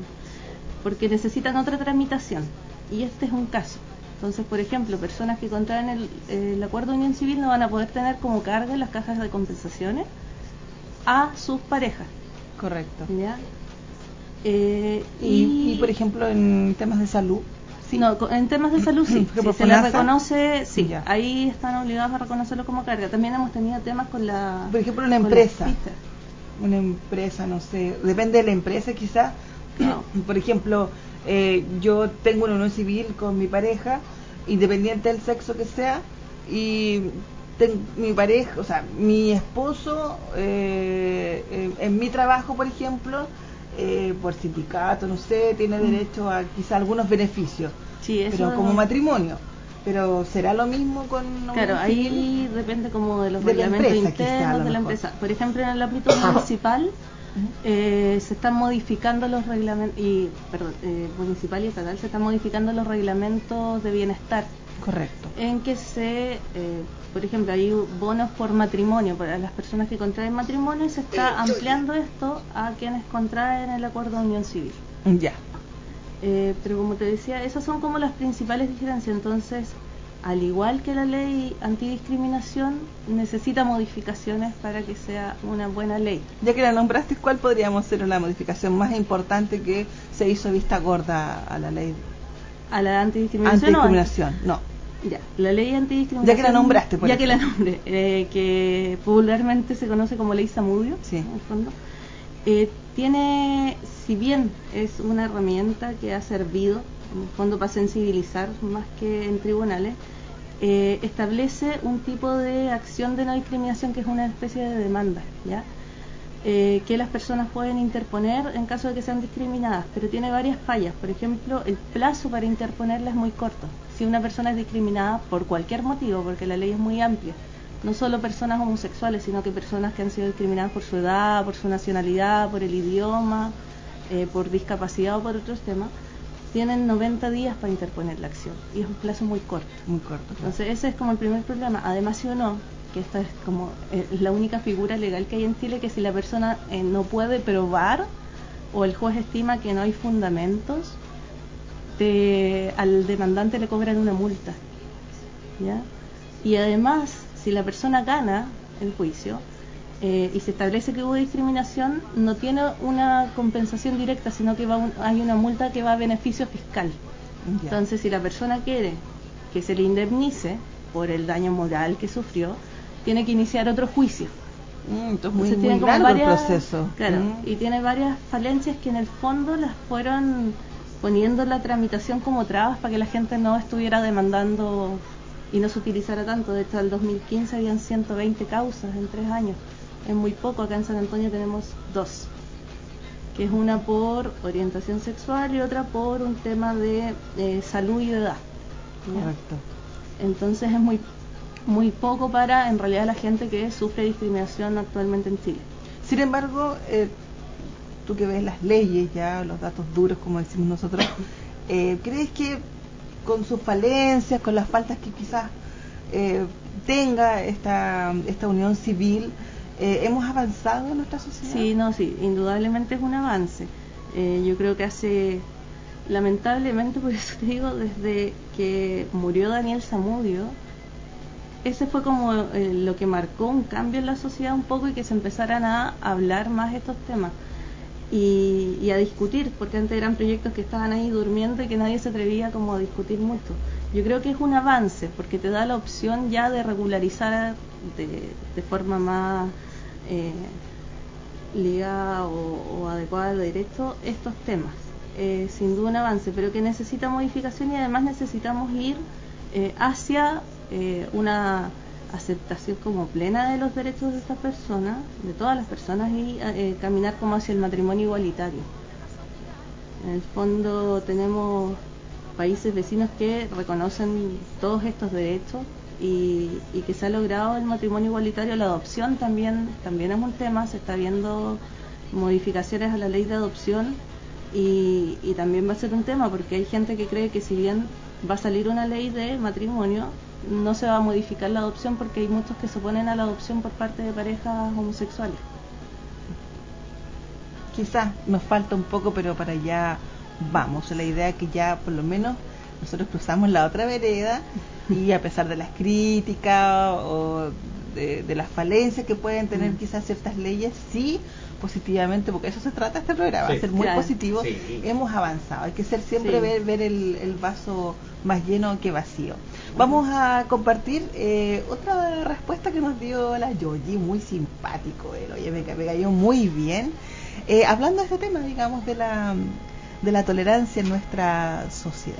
porque necesitan otra tramitación. Y este es un caso. Entonces, por ejemplo, personas que contraen el, el acuerdo de unión civil no van a poder tener como carga las cajas de compensaciones a sus parejas. Correcto. ¿ya? Eh, Y, y, por ejemplo, en temas de salud. Sí, no, en temas de salud sí. Si se les reconoce, sí, Ya. ahí están obligados a reconocerlo como carga. También hemos tenido temas con la. Por ejemplo, una empresa. Una empresa, no sé, depende de la empresa quizás. Por ejemplo, eh, yo tengo una unión civil con mi pareja, independiente del sexo que sea, y ten- mi pareja, o sea, mi esposo, eh, en mi trabajo, por ejemplo, eh, por sindicato, no sé, tiene derecho a quizá algunos beneficios, Sí, eso pero como matrimonio. Pero será lo mismo con Claro, ahí depende como de los De la empresa, quizá, internos lo de la mejor. empresa. Por ejemplo, en el ámbito municipal eh, se están modificando los reglamentos, y, perdón, eh, municipal y estatal se están modificando los reglamentos de bienestar Correcto. en que se, eh, por ejemplo, hay bonos por matrimonio para las personas que contraen matrimonio y se está ampliando esto a quienes contraen el acuerdo de unión civil. Ya. Eh, pero como te decía, esas son como las principales diferencias. Entonces, al igual que la ley antidiscriminación, necesita modificaciones para que sea una buena ley. Ya que la nombraste, ¿cuál podríamos ser la modificación más importante que se hizo vista gorda a la ley A la antidiscriminación. antidiscriminación? No. anti- Ya, la ley antidiscriminación. Ya que la nombraste, por Ya que la nombré, eh, que popularmente se conoce como ley Samudio, Sí. en el fondo. Eh, tiene, si bien es una herramienta que ha servido, en el fondo, para sensibilizar más que en tribunales, eh, establece un tipo de acción de no discriminación que es una especie de demanda. Eh, que las personas pueden interponer en caso de que sean discriminadas, pero tiene varias fallas. Por ejemplo, el plazo para interponerla es muy corto. Si una persona es discriminada por cualquier motivo, porque la ley es muy amplia, no solo personas homosexuales, sino que personas que han sido discriminadas por su edad, por su nacionalidad, por el idioma, eh, por discapacidad o por otros temas, tienen 90 días para interponer la acción y es un plazo muy corto. Muy corto. claro. Entonces ese es como el primer problema. Además, si uno, que esta es como eh, la única figura legal que hay en Chile, que si la persona eh, no puede probar o el juez estima que no hay fundamentos, te- al demandante le cobran una multa. ¿ya? Y además, si la persona gana el juicio eh, y se establece que hubo discriminación, no tiene una compensación directa, sino que va un- hay una multa que va a beneficio fiscal. Entonces, si la persona quiere que se le indemnice por el daño moral que sufrió, tiene que iniciar otro juicio. Mm, entonces muy, Entonces muy largo varias- el proceso. Claro, Mm. y tiene varias falencias que en el fondo las fueron poniendo en la tramitación como trabas para que la gente no estuviera demandando y no se utilizara tanto. De hecho, al 2015 habían 120 causas en tres años. Es muy poco. Acá en San Antonio tenemos dos, que es una por orientación sexual y otra por un tema de eh, salud y de edad. ¿ya? Correcto. Entonces es muy muy poco para en realidad la gente que sufre discriminación actualmente en Chile. Sin embargo, eh, tú que ves las leyes ya, los datos duros, como decimos nosotros, eh, ¿crees que con sus falencias, con las faltas que quizás eh, tenga esta, esta unión civil. Eh, ¿Hemos avanzado en nuestra sociedad? Sí, no, sí, indudablemente es un avance. Eh, yo creo que hace, lamentablemente, por eso te digo, desde que murió Daniel Zamudio, ese fue como lo que marcó un cambio en la sociedad un poco y que se empezaran a hablar más estos temas y, a discutir, porque antes eran proyectos que estaban ahí durmiendo y que nadie se atrevía como a discutir mucho. Yo creo que es un avance, porque te da la opción ya de regularizar de, forma más eh, ligada o, adecuada al derecho estos temas. Eh, sin duda un avance, pero que necesita modificación y además necesitamos ir eh, hacia una aceptación como plena de los derechos de estas personas, de todas las personas, y eh, caminar como hacia el matrimonio igualitario. En el fondo tenemos países vecinos que reconocen todos estos derechos y, que se ha logrado el matrimonio igualitario. La adopción también, también es un tema, se está viendo modificaciones a la ley de adopción y, y también va a ser un tema porque hay gente que cree que si bien va a salir una ley de matrimonio, no se va a modificar la adopción porque hay muchos que se oponen a la adopción por parte de parejas homosexuales. Quizás nos falta un poco, pero para allá vamos. La idea es que ya por lo menos nosotros cruzamos la otra vereda y a pesar de las críticas o de, las falencias que pueden tener mm. quizás ciertas leyes, sí positivamente, porque eso se trata este programa, ser muy positivo, hemos avanzado. Hay que ser siempre ver, ver el, vaso más lleno que vacío. Vamos a compartir eh, otra respuesta que nos dio la Yoyi, muy simpático, él, oye, me, cayó muy bien. Eh, hablando de este tema, digamos, de la, de la tolerancia en nuestra sociedad.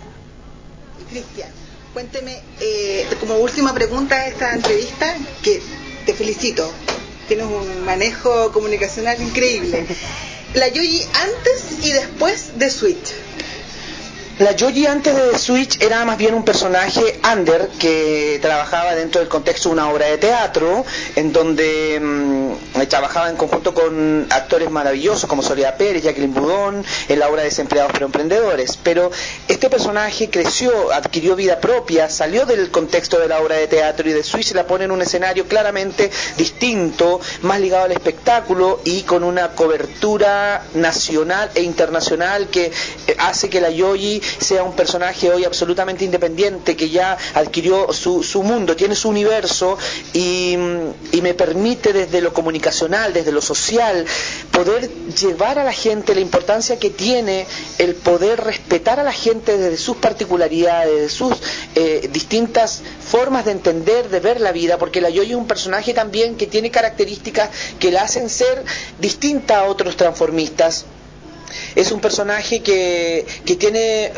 Cristian, cuénteme, eh, como última pregunta de esta entrevista, que te felicito, tienes un manejo comunicacional increíble. La Yoyi antes y después de Switch. La Yoji antes de Switch era más bien un personaje under que trabajaba dentro del contexto de una obra de teatro, en donde mm, trabajaba en conjunto con actores maravillosos como Soledad Pérez, Jacqueline Budón, en la obra Desempleados pero Emprendedores. Pero este personaje creció, adquirió vida propia, salió del contexto de la obra de teatro y de Switch la pone en un escenario claramente distinto, más ligado al espectáculo y con una cobertura nacional e internacional que hace que la Yoji sea un personaje hoy absolutamente independiente, que ya adquirió su, su mundo, tiene su universo y, y me permite desde lo comunicacional, desde lo social, poder llevar a la gente la importancia que tiene el poder respetar a la gente desde sus particularidades, de sus eh, distintas formas de entender, de ver la vida, porque la Yoyo es un personaje también que tiene características que la hacen ser distinta a otros transformistas es un personaje que, que tiene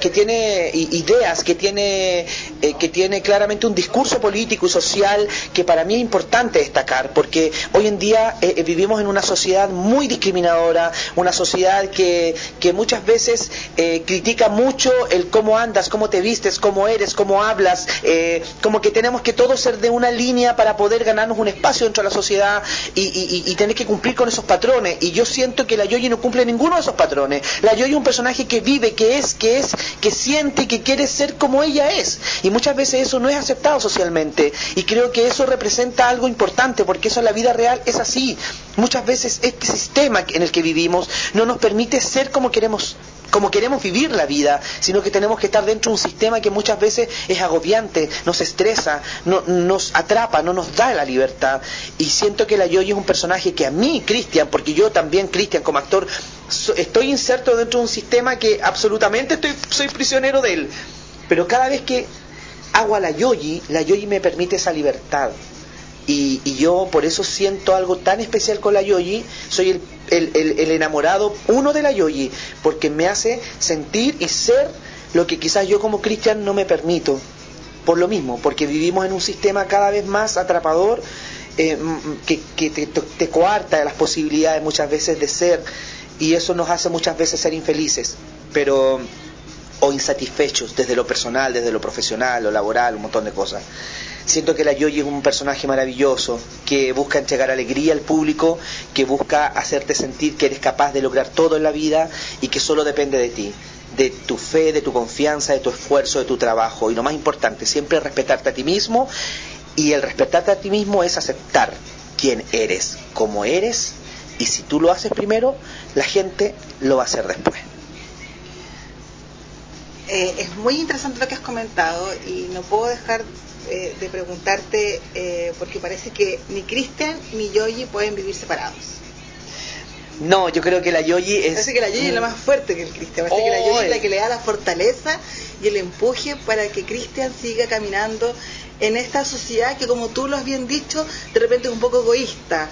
que tiene ideas, que tiene, eh, que claramente un discurso político y social que para mí es importante destacar, porque hoy en día eh, eh, vivimos en una sociedad muy discriminadora, una sociedad que, que muchas veces critica mucho el cómo andas, cómo te vistes, cómo eres, cómo hablas, como que tenemos que todos ser de una línea para poder ganarnos un espacio dentro de la sociedad y, y tener que cumplir con esos patrones. Y yo siento que la Yoyi no cumple ningún ninguno de esos patrones. La Yoyi es un personaje que vive, que es, que es, que siente que quiere ser como ella es. Y muchas veces eso no es aceptado socialmente. Y creo que eso representa algo importante, porque eso en la vida real es así. Muchas veces este sistema en el que vivimos no nos permite ser como queremos como queremos vivir la vida, sino que tenemos que estar dentro de un sistema que muchas veces es agobiante, nos estresa, no, nos atrapa, no nos da la libertad. Y siento que la Yoyi es un personaje que a mí, Cristian, porque yo también, Cristian, como actor, estoy inserto dentro de un sistema que absolutamente estoy, soy prisionero de él. Pero cada vez que hago a la Yoyi, la Yoyi me permite esa libertad. Y, yo por eso siento algo tan especial con la Yoyi, soy el, enamorado uno de la Yoyi, porque me hace sentir y ser lo que quizás yo como cristian no me permito, por lo mismo, porque vivimos en un sistema cada vez más atrapador, eh, que, te, te coarta las posibilidades muchas veces de ser, y eso nos hace muchas veces ser infelices, pero o insatisfechos desde lo personal, desde lo profesional, lo laboral, un montón de cosas. Siento que la Yoyi es un personaje maravilloso que busca entregar alegría al público, que busca hacerte sentir que eres capaz de lograr todo en la vida y que solo depende de ti. de tu fe, de tu confianza, de tu esfuerzo, de tu trabajo. Y lo más importante, siempre respetarte a ti mismo. Y el respetarte a ti mismo es aceptar quién eres, cómo eres. Y si tú lo haces primero, la gente lo va a hacer después. Eh, es muy interesante lo que has comentado y no puedo dejar eh, de preguntarte, eh, porque parece que ni Cristian ni Yoyi pueden vivir separados. No, yo creo que la Yoyi es... Parece que la Yoyi es la más fuerte que el Cristian. Parece que la Yoyi es la que le da la fortaleza y el empuje para que Cristian siga caminando en esta sociedad que, como tú lo has bien dicho, de repente es un poco egoísta.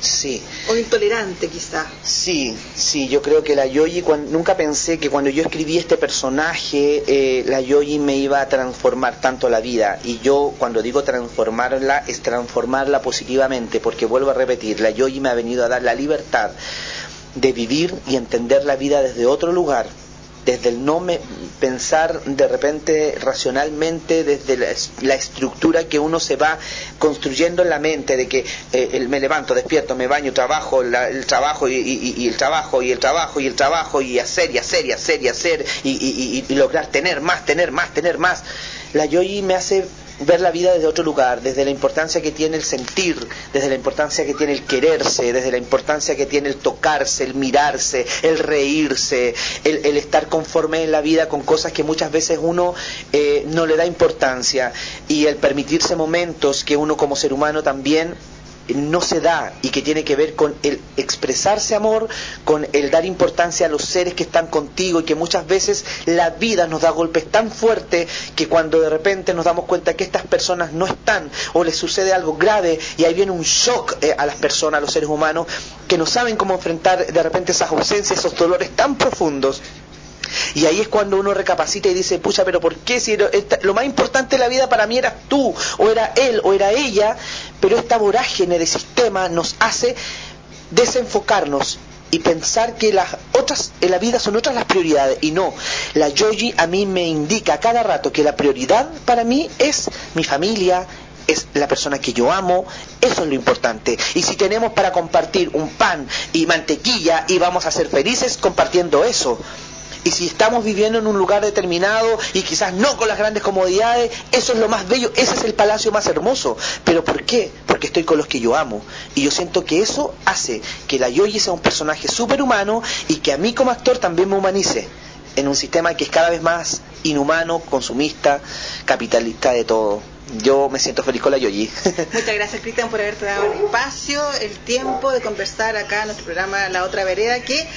Sí. O intolerante quizá. Sí, sí, yo creo que la Yoyi, nunca pensé que cuando yo escribí este personaje, eh, la Yoyi me iba a transformar tanto la vida. Y yo cuando digo transformarla, es transformarla positivamente, porque vuelvo a repetir, la Yoyi me ha venido a dar la libertad de vivir y entender la vida desde otro lugar, desde el no me, pensar de repente racionalmente, desde la, estructura que uno se va construyendo en la mente, de que eh, me levanto, despierto, me baño, trabajo, el trabajo y, el trabajo y el trabajo y el trabajo y hacer y hacer y hacer y hacer y, y lograr tener más, tener más, tener más. La yoyi me hace ver la vida desde otro lugar, desde la importancia que tiene el sentir, desde la importancia que tiene el quererse, desde la importancia que tiene el tocarse, el mirarse, el reírse, el, estar conforme en la vida con cosas que muchas veces uno eh, no le da importancia. Y el permitirse momentos que uno como ser humano también no se da y que tiene que ver con el expresarse amor, con el dar importancia a los seres que están contigo y que muchas veces la vida nos da golpes tan fuertes que cuando de repente nos damos cuenta que estas personas no están o les sucede algo grave y ahí viene un shock eh, a las personas, a los seres humanos, que no saben cómo enfrentar de repente esas ausencias, esos dolores tan profundos y ahí es cuando uno recapacita y dice, pucha, pero ¿por qué? Si lo más importante de la vida para mí eras tú, o era él, o era ella, pero esta vorágine de sistema nos hace desenfocarnos y pensar que las otras en la vida son otras las prioridades y no la yogi a mí me indica cada rato que la prioridad para mí es mi familia es la persona que yo amo, eso es lo importante. Y si tenemos para compartir un pan y mantequilla y vamos a ser felices compartiendo eso, y si estamos viviendo en un lugar determinado y quizás no con las grandes comodidades, eso es lo más bello, ese es el palacio más hermoso. ¿Pero por qué? Porque estoy con los que yo amo. Y yo siento que eso hace que la Yoyi sea un personaje superhumano y que a mí como actor también me humanice en un sistema que es cada vez más inhumano, consumista, capitalista de todo. Yo me siento feliz con la Yoyi. Muchas gracias, Cristian, por haberte dado el espacio, el tiempo de conversar acá en nuestro programa La Otra Vereda, que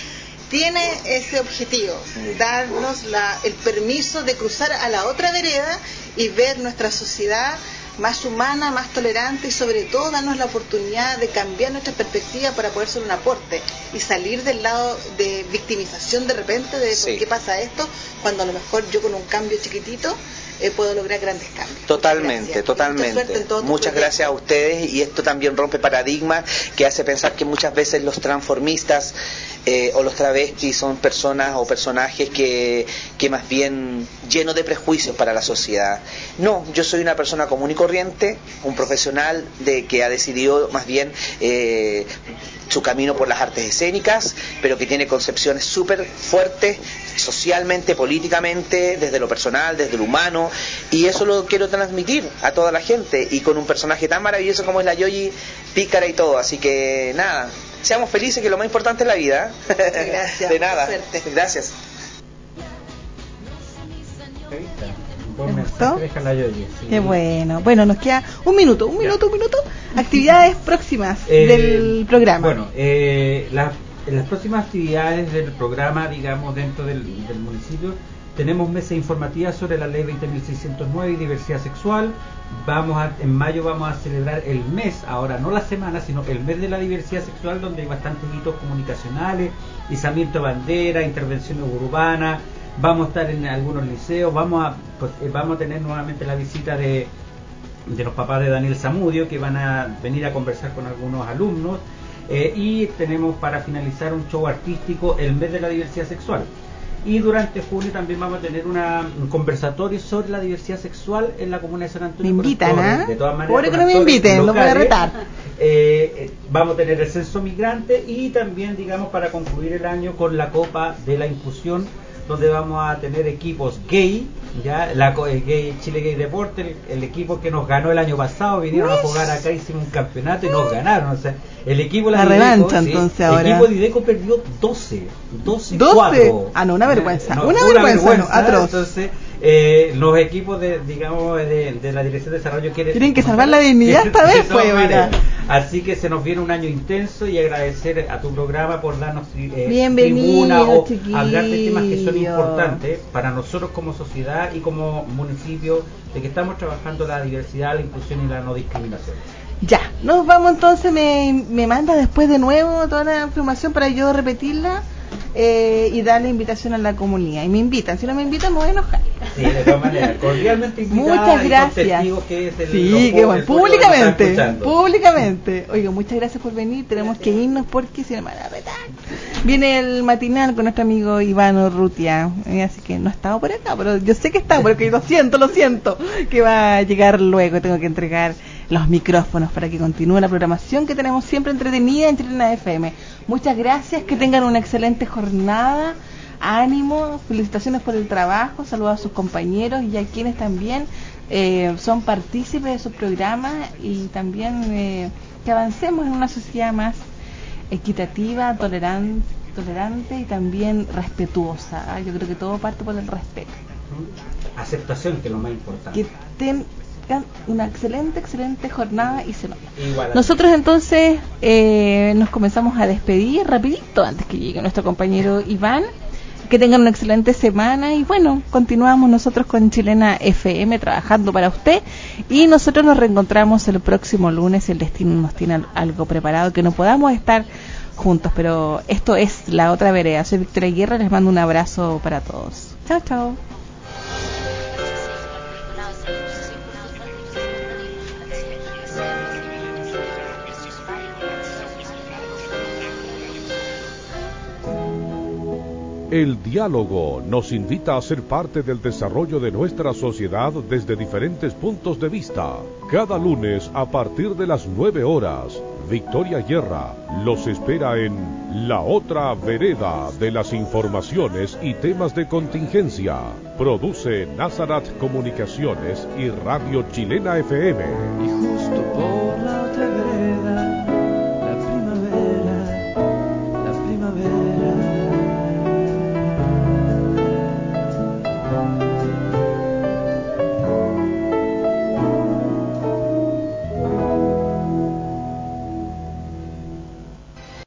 tiene ese objetivo, darnos la, el permiso de cruzar a la otra vereda y ver nuestra sociedad más humana, más tolerante y sobre todo darnos la oportunidad de cambiar nuestra perspectiva para poder ser un aporte y salir del lado de victimización de repente de por qué pasa esto, cuando a lo mejor yo con un cambio chiquitito eh, puedo lograr grandes cambios. Totalmente, totalmente. Muchas gracias a ustedes y esto también rompe paradigmas que hace pensar que muchas veces los transformistas eh, o los travestis son personas o personajes que, que más bien llenos de prejuicios para la sociedad. No, yo soy una persona común y corriente, un profesional de que ha decidido más bien eh, su camino por las artes escénicas, pero que tiene concepciones súper fuertes socialmente, políticamente, desde lo personal, desde lo humano, y eso lo quiero transmitir a toda la gente, y con un personaje tan maravilloso como es la Yoyi, pícara y todo, así que nada, seamos felices, que lo más importante es la vida. Gracias. De nada. Gracias. gustó? Qué bueno. Bueno, nos queda un minuto, un minuto, un minuto. Actividades próximas eh, del programa. Bueno, eh, las próximas actividades del programa, digamos, dentro del, municipio, tenemos mesa informativa sobre la ley 20.609 y diversidad sexual. Vamos a, en mayo vamos a celebrar el mes, ahora no la semana, sino el mes de la diversidad sexual, donde hay bastantes hitos comunicacionales, izamiento de bandera, intervenciones urbanas, vamos a estar en algunos liceos, vamos a, pues, eh, vamos a tener nuevamente la visita de, de los papás de Daniel Zamudio, que van a venir a conversar con algunos alumnos. Eh, y tenemos para finalizar un show artístico el mes de la diversidad sexual. Y durante junio también vamos a tener una, un conversatorio sobre la diversidad sexual en la comuna de San Antonio. Me invitan, ¿ah? De todas maneras. que no me inviten, no voy a retar. Eh, vamos a tener el censo migrante y también, digamos, para concluir el año con la Copa de la Inclusión donde vamos a tener equipos gay, ya la el gay, Chile Gay Deporte, el, equipo que nos ganó el año pasado, vinieron a jugar acá, hicimos un campeonato y nos ganaron. O sea, el equipo la, revancha entonces ahora. El equipo de Ideco perdió 12, 12, 12. 4. Ah, no, una vergüenza, una, una, vergüenza, vergüenza atroz. Entonces, eh, los equipos de, digamos, de, de, la Dirección de Desarrollo quieren... Tienen que salvar la dignidad esta vez, fue, Así que se nos viene un año intenso y agradecer a tu programa por darnos eh, tribuna o hablar de temas que son importantes para nosotros como sociedad y como municipio, de que estamos trabajando la diversidad, la inclusión y la no discriminación. Ya, nos vamos entonces, me, me manda después de nuevo toda la información para yo repetirla eh, y darle invitación a la comunidad. Y me invitan, si no me invitan me voy a enojar. Sí, de todas maneras, cordialmente Muchas gracias. Que es el, sí, que bueno, públicamente, públicamente. Oiga, muchas gracias por venir, tenemos que irnos porque se me van a retar. Viene el matinal con nuestro amigo Iván Urrutia, eh, así que no ha estado por acá, pero yo sé que está, porque lo siento, lo siento, que va a llegar luego, tengo que entregar los micrófonos para que continúe la programación que tenemos siempre entretenida en Chilena FM. Muchas gracias, que tengan una excelente jornada, ánimo, felicitaciones por el trabajo, saludos a sus compañeros y a quienes también eh, son partícipes de su programa y también eh, que avancemos en una sociedad más equitativa, tolerante, tolerante y también respetuosa. Yo creo que todo parte por el respeto. Aceptación, que es lo más importante. Que una excelente, excelente jornada y semana. Nosotros entonces eh, nos comenzamos a despedir rapidito antes que llegue nuestro compañero Iván. Que tengan una excelente semana y bueno, continuamos nosotros con Chilena FM trabajando para usted y nosotros nos reencontramos el próximo lunes. El destino nos tiene algo preparado que no podamos estar juntos, pero esto es la otra vereda. Soy Victoria Guerra, les mando un abrazo para todos. Chao, chao. El diálogo nos invita a ser parte del desarrollo de nuestra sociedad desde diferentes puntos de vista. Cada lunes a partir de las 9 horas, Victoria Guerra los espera en La Otra Vereda de las Informaciones y Temas de Contingencia. Produce Nazarat Comunicaciones y Radio Chilena FM. Y justo por la otra vereda